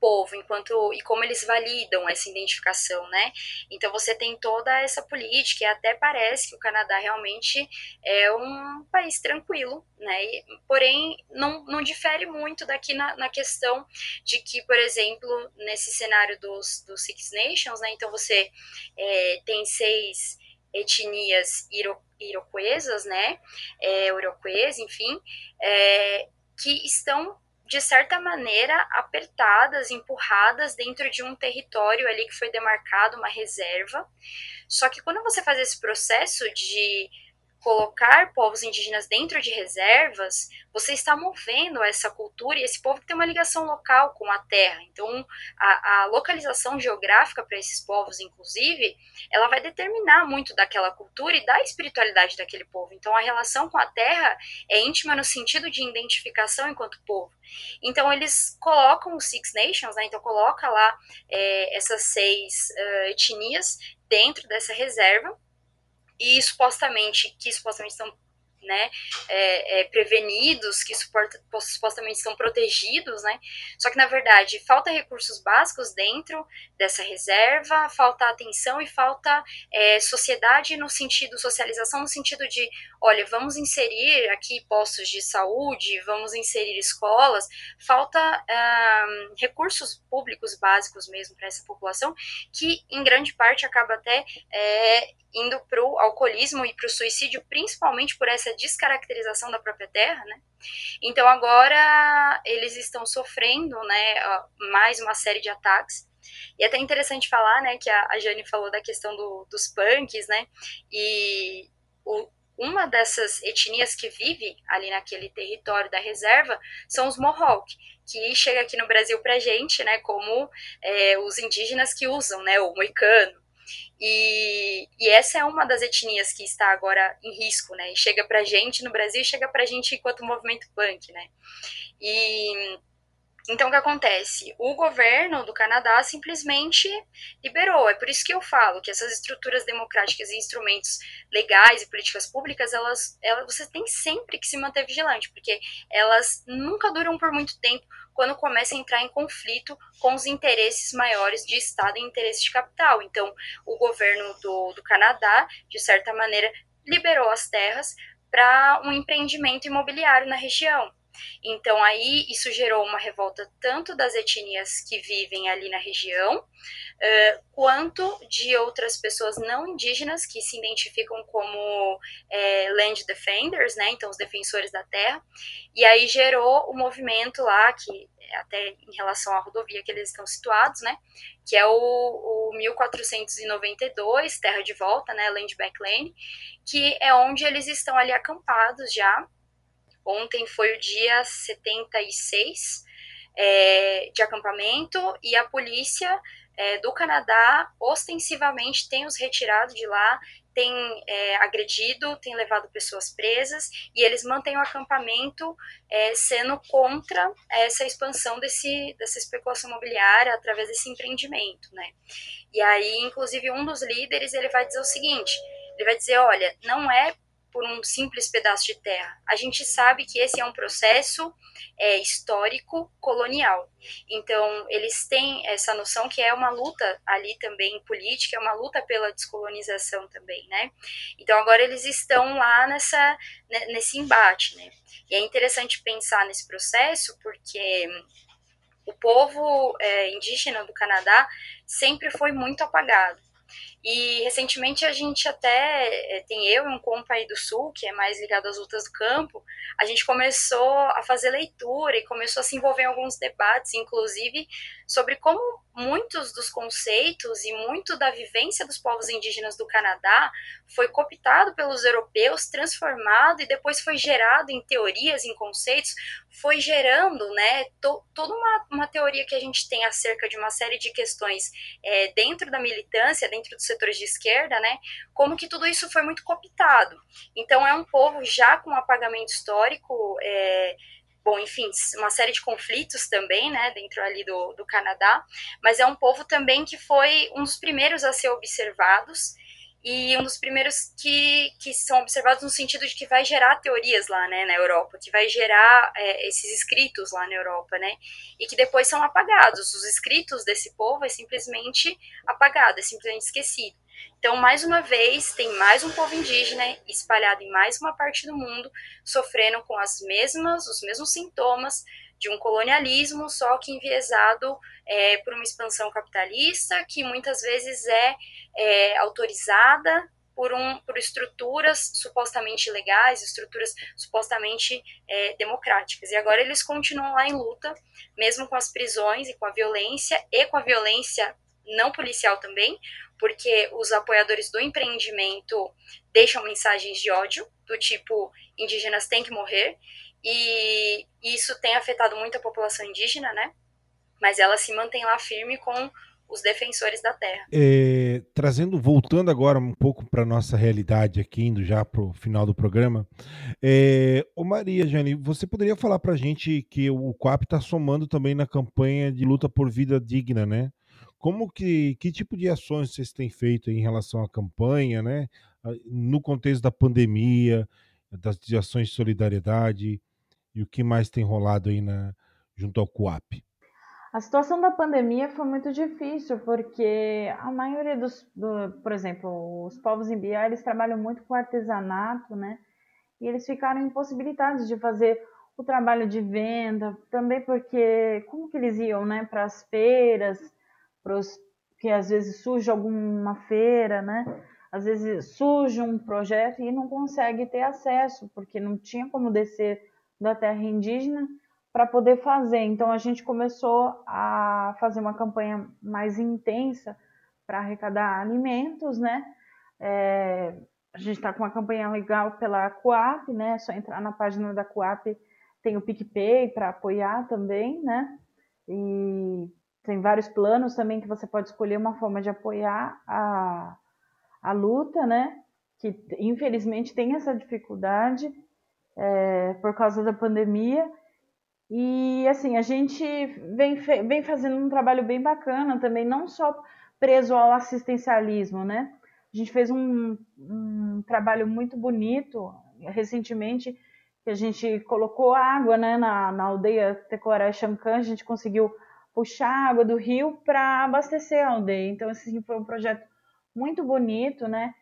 povo, enquanto e como eles validam essa identificação, né? Então você tem toda essa política e até parece que o Canadá realmente é um país tranquilo, né? E, porém, não, não difere muito daqui na, na questão de que, por exemplo, nesse cenário dos, dos Six Nations, né? Então você é, tem seis etnias iro, iroquesas, né? É, enfim, é, que estão de certa maneira, apertadas, empurradas dentro de um território ali que foi demarcado, uma reserva. Só que quando você faz esse processo de colocar povos indígenas dentro de reservas, você está movendo essa cultura e esse povo tem uma ligação local com a terra. Então, a, a localização geográfica para esses povos, inclusive, ela vai determinar muito daquela cultura e da espiritualidade daquele povo. Então, a relação com a terra é íntima no sentido de identificação enquanto povo. Então, eles colocam os Six Nations, né? então coloca lá é, essas seis uh, etnias dentro dessa reserva e supostamente que supostamente são né, é, é, prevenidos, que suporta, supostamente são protegidos, né? Só que na verdade falta recursos básicos dentro dessa reserva, falta atenção e falta é, sociedade no sentido socialização no sentido de, olha, vamos inserir aqui postos de saúde, vamos inserir escolas, falta um, recursos públicos básicos mesmo para essa população que em grande parte acaba até é, indo para o alcoolismo e para o suicídio, principalmente por essa descaracterização da própria terra, né? Então agora eles estão sofrendo, né, mais uma série de ataques. E é até interessante falar, né, que a, a Jane falou da questão do, dos punks, né, e o, uma dessas etnias que vive ali naquele território da reserva são os Mohawk, que chega aqui no Brasil pra gente, né, como é, os indígenas que usam, né, o moicano, e, e, essa é uma das etnias que está agora em risco, né? Chega pra gente no Brasil, chega pra gente enquanto movimento punk, né? E então o que acontece? O governo do Canadá simplesmente liberou. É por isso que eu falo que essas estruturas democráticas e instrumentos legais e políticas públicas, elas, elas você tem sempre que se manter vigilante, porque elas nunca duram por muito tempo quando começa a entrar em conflito com os interesses maiores de Estado e interesses de capital. Então, o governo do, do Canadá, de certa maneira, liberou as terras para um empreendimento imobiliário na região. Então aí isso gerou uma revolta tanto das etnias que vivem ali na região, uh, quanto de outras pessoas não indígenas que se identificam como é, land defenders, né? Então os defensores da terra. E aí gerou o um movimento lá que até em relação à rodovia que eles estão situados, né? Que é o, o 1492, Terra de Volta, né? Land Back Lane, que é onde eles estão ali acampados já. Ontem foi o dia 76 é, de acampamento e a polícia é, do Canadá ostensivamente tem os retirado de lá tem é, agredido, tem levado pessoas presas e eles mantêm o acampamento é, sendo contra essa expansão desse, dessa especulação imobiliária através desse empreendimento, né? E aí, inclusive, um dos líderes ele vai dizer o seguinte: ele vai dizer, olha, não é por um simples pedaço de terra. A gente sabe que esse é um processo é, histórico colonial. Então, eles têm essa noção que é uma luta ali também política, é uma luta pela descolonização também, né? Então, agora eles estão lá nessa, nesse embate, né? E é interessante pensar nesse processo porque o povo é, indígena do Canadá sempre foi muito apagado. E recentemente a gente até eh, tem eu e um compa aí do Sul, que é mais ligado às lutas do campo, a gente começou a fazer leitura e começou a se envolver em alguns debates, inclusive sobre como muitos dos conceitos e muito da vivência dos povos indígenas do Canadá foi cooptado pelos europeus, transformado e depois foi gerado em teorias, em conceitos, foi gerando, né, to, toda uma, uma teoria que a gente tem acerca de uma série de questões é, dentro da militância, dentro dos setores de esquerda, né, como que tudo isso foi muito cooptado. Então é um povo já com um apagamento histórico, é, bom, enfim, uma série de conflitos também, né, dentro ali do, do Canadá, mas é um povo também que foi um dos primeiros a ser observados e um dos primeiros que, que são observados no sentido de que vai gerar teorias lá, né, na Europa, que vai gerar é, esses escritos lá na Europa, né, e que depois são apagados. Os escritos desse povo é simplesmente apagado, é simplesmente esquecido. Então, mais uma vez, tem mais um povo indígena espalhado em mais uma parte do mundo, sofrendo com as mesmas, os mesmos sintomas de um colonialismo, só que enviesado é, por uma expansão capitalista, que muitas vezes é, é autorizada por, um, por estruturas supostamente legais, estruturas supostamente é, democráticas. E agora eles continuam lá em luta, mesmo com as prisões e com a violência, e com a violência não policial também, porque os apoiadores do empreendimento deixam mensagens de ódio, do tipo indígenas têm que morrer, e isso tem afetado muito a população indígena, né? Mas ela se mantém lá firme com os defensores da terra. É, trazendo, voltando agora um pouco para nossa realidade aqui, indo já para o final do programa. É, ô Maria Jane, você poderia falar para a gente que o COAP está somando também na campanha de luta por vida digna, né? Como que, que tipo de ações vocês têm feito em relação à campanha, né? No contexto da pandemia, das ações de solidariedade e o que mais tem rolado aí na, junto ao CUAP? A situação da pandemia foi muito difícil, porque a maioria dos, do, por exemplo, os povos imbiá, eles trabalham muito com artesanato, né? E eles ficaram impossibilitados de fazer o trabalho de venda, também porque como que eles iam, né, para as feiras, pros, que às vezes surge alguma feira, né? Às vezes surge um projeto e não consegue ter acesso, porque não tinha como descer da terra indígena para poder fazer. Então a gente começou a fazer uma campanha mais intensa para arrecadar alimentos, né? É, a gente está com uma campanha legal pela Coap, né? É só entrar na página da Coap, tem o PicPay para apoiar também, né? E tem vários planos também que você pode escolher uma forma de apoiar a, a luta, né? Que infelizmente tem essa dificuldade é, por causa da pandemia. E assim, a gente vem, vem fazendo um trabalho bem bacana também, não só preso ao assistencialismo, né? A gente fez um, um trabalho muito bonito recentemente, que a gente colocou água né, na, na aldeia Tecoré Xancan, a gente conseguiu puxar água do rio para abastecer a aldeia. Então, esse foi um projeto muito bonito, né?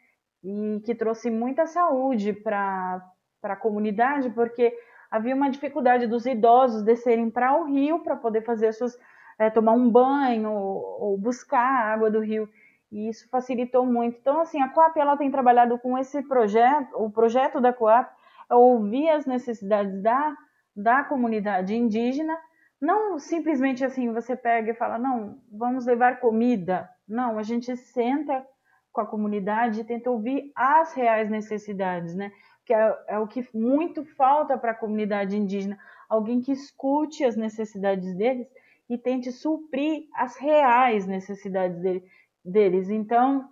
E que trouxe muita saúde para a comunidade, porque havia uma dificuldade dos idosos descerem para o rio para poder fazer suas é, tomar um banho ou, ou, buscar a água do rio e isso facilitou muito. Então assim a Coap ela tem trabalhado com esse projeto, o projeto da Coap é ouvir as necessidades da da comunidade indígena, não simplesmente assim você pega e fala não vamos levar comida, não a gente senta com a comunidade e tenta ouvir as reais necessidades, né? Que é, é o que muito falta para a comunidade indígena, alguém que escute as necessidades deles e tente suprir as reais necessidades dele, deles. Então,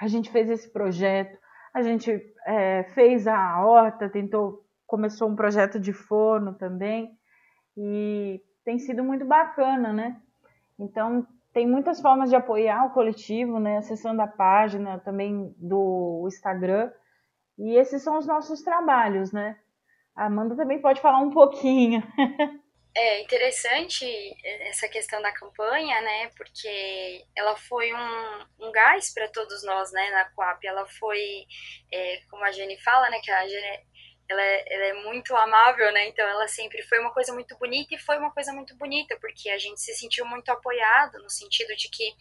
a gente fez esse projeto, a gente é, fez a horta, tentou, começou um projeto de forno também, e tem sido muito bacana, né? Então, tem muitas formas de apoiar o coletivo, né? Acessando a página também do Instagram, e esses são os nossos trabalhos, né? A Amanda também pode falar um pouquinho. É interessante essa questão da campanha, né? Porque ela foi um, um gás para todos nós, né? Na Coap, ela foi, é, como a Jenny fala, né? Que a Jenny, ela é, ela é muito amável, né? Então ela sempre foi uma coisa muito bonita e foi uma coisa muito bonita porque a gente se sentiu muito apoiado no sentido de que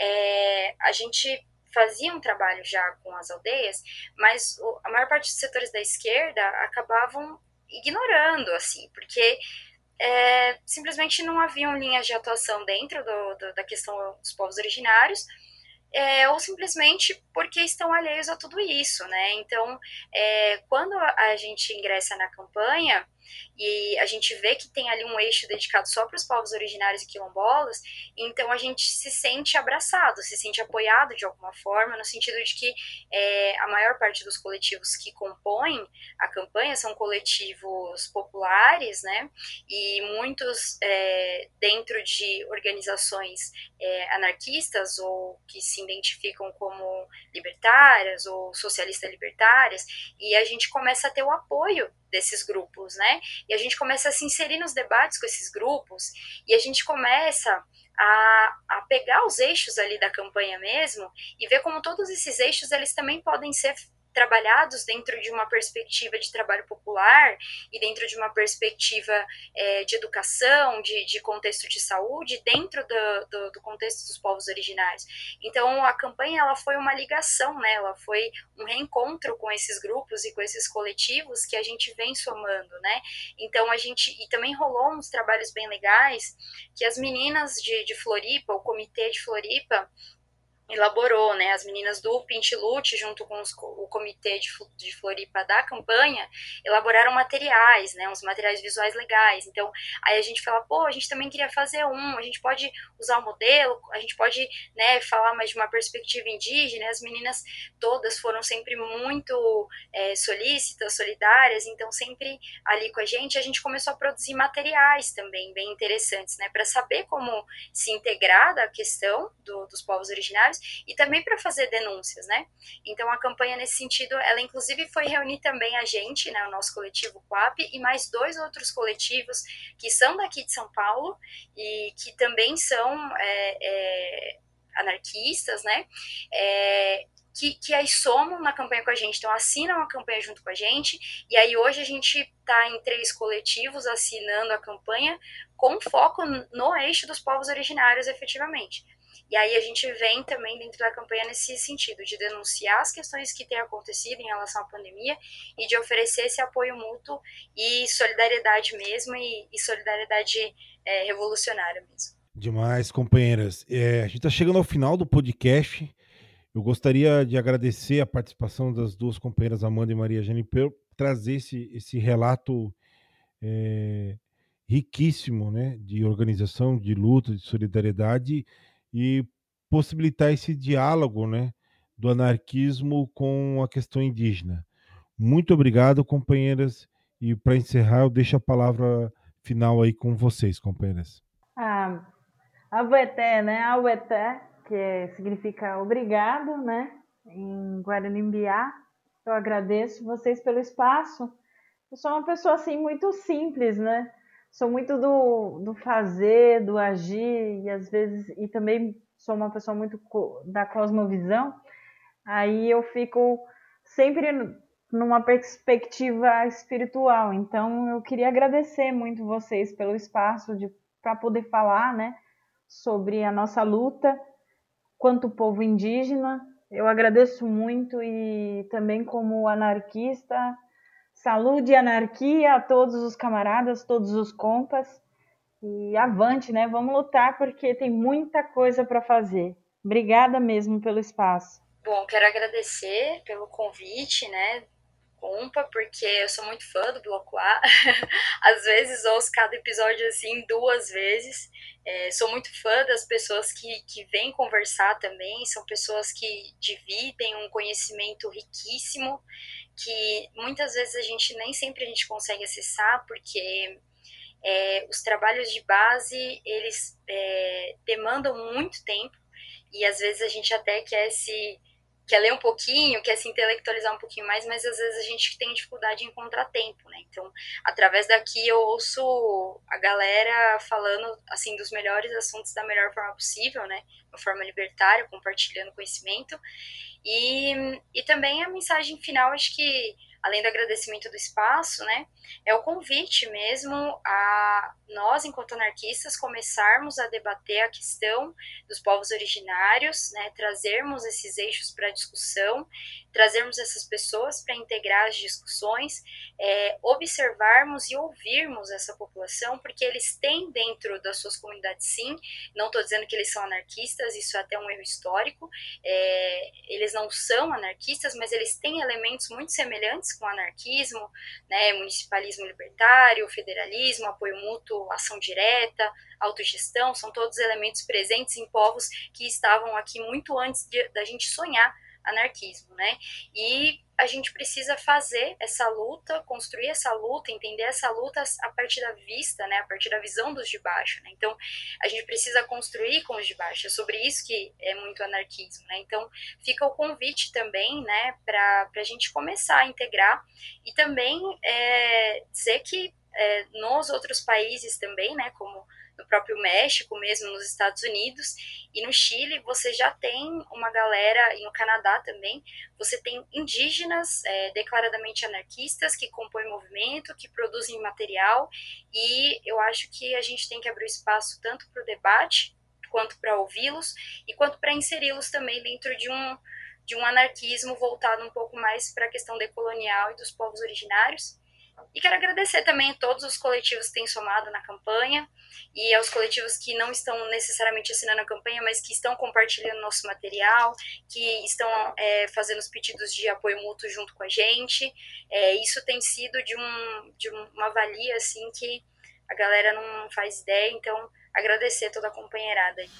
é, a gente fazia um trabalho já com as aldeias, mas a maior parte dos setores da esquerda acabavam ignorando, assim, porque é, simplesmente não haviam linhas de atuação dentro do, do, da questão dos povos originários, é, ou simplesmente porque estão alheios a tudo isso, né? Então, é, quando a gente ingressa na campanha, e a gente vê que tem ali um eixo dedicado só para os povos originários e quilombolas, então a gente se sente abraçado, se sente apoiado de alguma forma, no sentido de que é, a maior parte dos coletivos que compõem a campanha são coletivos populares, né, e muitos é, dentro de organizações é, anarquistas ou que se identificam como libertárias ou socialistas libertárias, e a gente começa a ter o apoio desses grupos, né? E a gente começa a se inserir nos debates com esses grupos e a gente começa a, a pegar os eixos ali da campanha mesmo e ver como todos esses eixos eles também podem ser trabalhados dentro de uma perspectiva de trabalho popular e dentro de uma perspectiva é, de educação, de, de, contexto de saúde, dentro do, do, do, contexto dos povos originários. Então, a campanha ela foi uma ligação, né? ela foi um reencontro com esses grupos e com esses coletivos que a gente vem somando. Né? Então, a gente. E também rolou uns trabalhos bem legais que as meninas de, de Floripa, o comitê de Floripa, elaborou, né, as meninas do Pintilute, junto com os, o comitê de, de Floripa da campanha, elaboraram materiais, né, uns materiais visuais legais. Então, aí a gente fala, pô, a gente também queria fazer um, a gente pode usar o modelo, a gente pode, né, falar mais de uma perspectiva indígena. As meninas todas foram sempre muito é, solícitas, solidárias, então sempre ali com a gente, a gente começou a produzir materiais também bem interessantes, né, para saber como se integrar da questão do, dos povos originários e também para fazer denúncias, né? Então a campanha nesse sentido, ela inclusive foi reunir também a gente, né, o nosso coletivo Quap e mais dois outros coletivos que são daqui de São Paulo e que também são é, é, anarquistas, né? É, que, que aí somam na campanha com a gente, então assinam a campanha junto com a gente, e aí hoje a gente está em três coletivos assinando a campanha com foco no eixo dos povos originários, efetivamente. E aí a gente vem também dentro da campanha nesse sentido, de denunciar as questões que têm acontecido em relação à pandemia e de oferecer esse apoio mútuo e solidariedade mesmo, e, e solidariedade é, revolucionária mesmo. Demais, companheiras. É, a gente está chegando ao final do podcast. Eu gostaria de agradecer a participação das duas companheiras, Amanda e Maria Jane, por trazer esse, esse relato é, riquíssimo né, de organização, de luta, de solidariedade e possibilitar esse diálogo né, do anarquismo com a questão indígena. Muito obrigado, companheiras. E para encerrar, eu deixo a palavra final aí com vocês, companheiras. Ah, Abueté, né? Abueté, que significa obrigado, né? Em Guaranimbia. Eu agradeço vocês pelo espaço. Eu sou uma pessoa assim muito simples, né? Sou muito do, do fazer, do agir, e às vezes, e também sou uma pessoa muito da cosmovisão, aí eu fico sempre numa perspectiva espiritual. Então, eu queria agradecer muito vocês pelo espaço para poder falar, né, sobre a nossa luta quanto povo indígena. Eu agradeço muito e também como anarquista, saúde e anarquia a todos os camaradas, todos os compas. E avante, né? Vamos lutar porque tem muita coisa para fazer. Obrigada mesmo pelo espaço. Bom, quero agradecer pelo convite, né? Compa, porque eu sou muito fã do Bloco A. Às vezes ouço cada episódio assim duas vezes. É, sou muito fã das pessoas que, que vêm conversar também. São pessoas que dividem um conhecimento riquíssimo que muitas vezes a gente nem sempre a gente consegue acessar porque é, os trabalhos de base eles é, demandam muito tempo e às vezes a gente até quer se quer ler um pouquinho, quer se intelectualizar um pouquinho mais, mas às vezes a gente tem dificuldade em encontrar tempo, né? Então, através daqui eu ouço a galera falando assim dos melhores assuntos da melhor forma possível, né? Uma forma libertária, compartilhando conhecimento. E, e também a mensagem final, acho que além do agradecimento do espaço, né, é o convite mesmo a nós, enquanto anarquistas, começarmos a debater a questão dos povos originários, né, trazermos esses eixos para discussão, trazermos essas pessoas para integrar as discussões, é, observarmos e ouvirmos essa população, porque eles têm dentro das suas comunidades, sim, não estou dizendo que eles são anarquistas, isso é até um erro histórico, é, eles não são anarquistas, mas eles têm elementos muito semelhantes com anarquismo, né, municipalismo libertário, federalismo, apoio mútuo, ação direta, autogestão, são todos elementos presentes em povos que estavam aqui muito antes de, da gente sonhar anarquismo, né? E a gente precisa fazer essa luta, construir essa luta, entender essa luta a partir da vista, né, a partir da visão dos de baixo, né? Então, a gente precisa construir com os de baixo. É sobre isso que é muito anarquismo, né? Então, fica o convite também, né, para a gente começar a integrar e também é, dizer que é, nos outros países também, né, como no próprio México mesmo, nos Estados Unidos e no Chile você já tem uma galera, e no Canadá também, você tem indígenas é, declaradamente anarquistas que compõem movimento, que produzem material e eu acho que a gente tem que abrir espaço tanto para o debate quanto para ouvi-los e quanto para inseri-los também dentro de um de um anarquismo voltado um pouco mais para a questão decolonial e dos povos originários e quero agradecer também todos os coletivos que têm somado na campanha e aos coletivos que não estão necessariamente assinando a campanha, mas que estão compartilhando nosso material, que estão é, fazendo os pedidos de apoio mútuo junto com a gente. É, isso tem sido de, um, de uma valia assim que a galera não faz ideia, então agradecer toda a companheirada aí.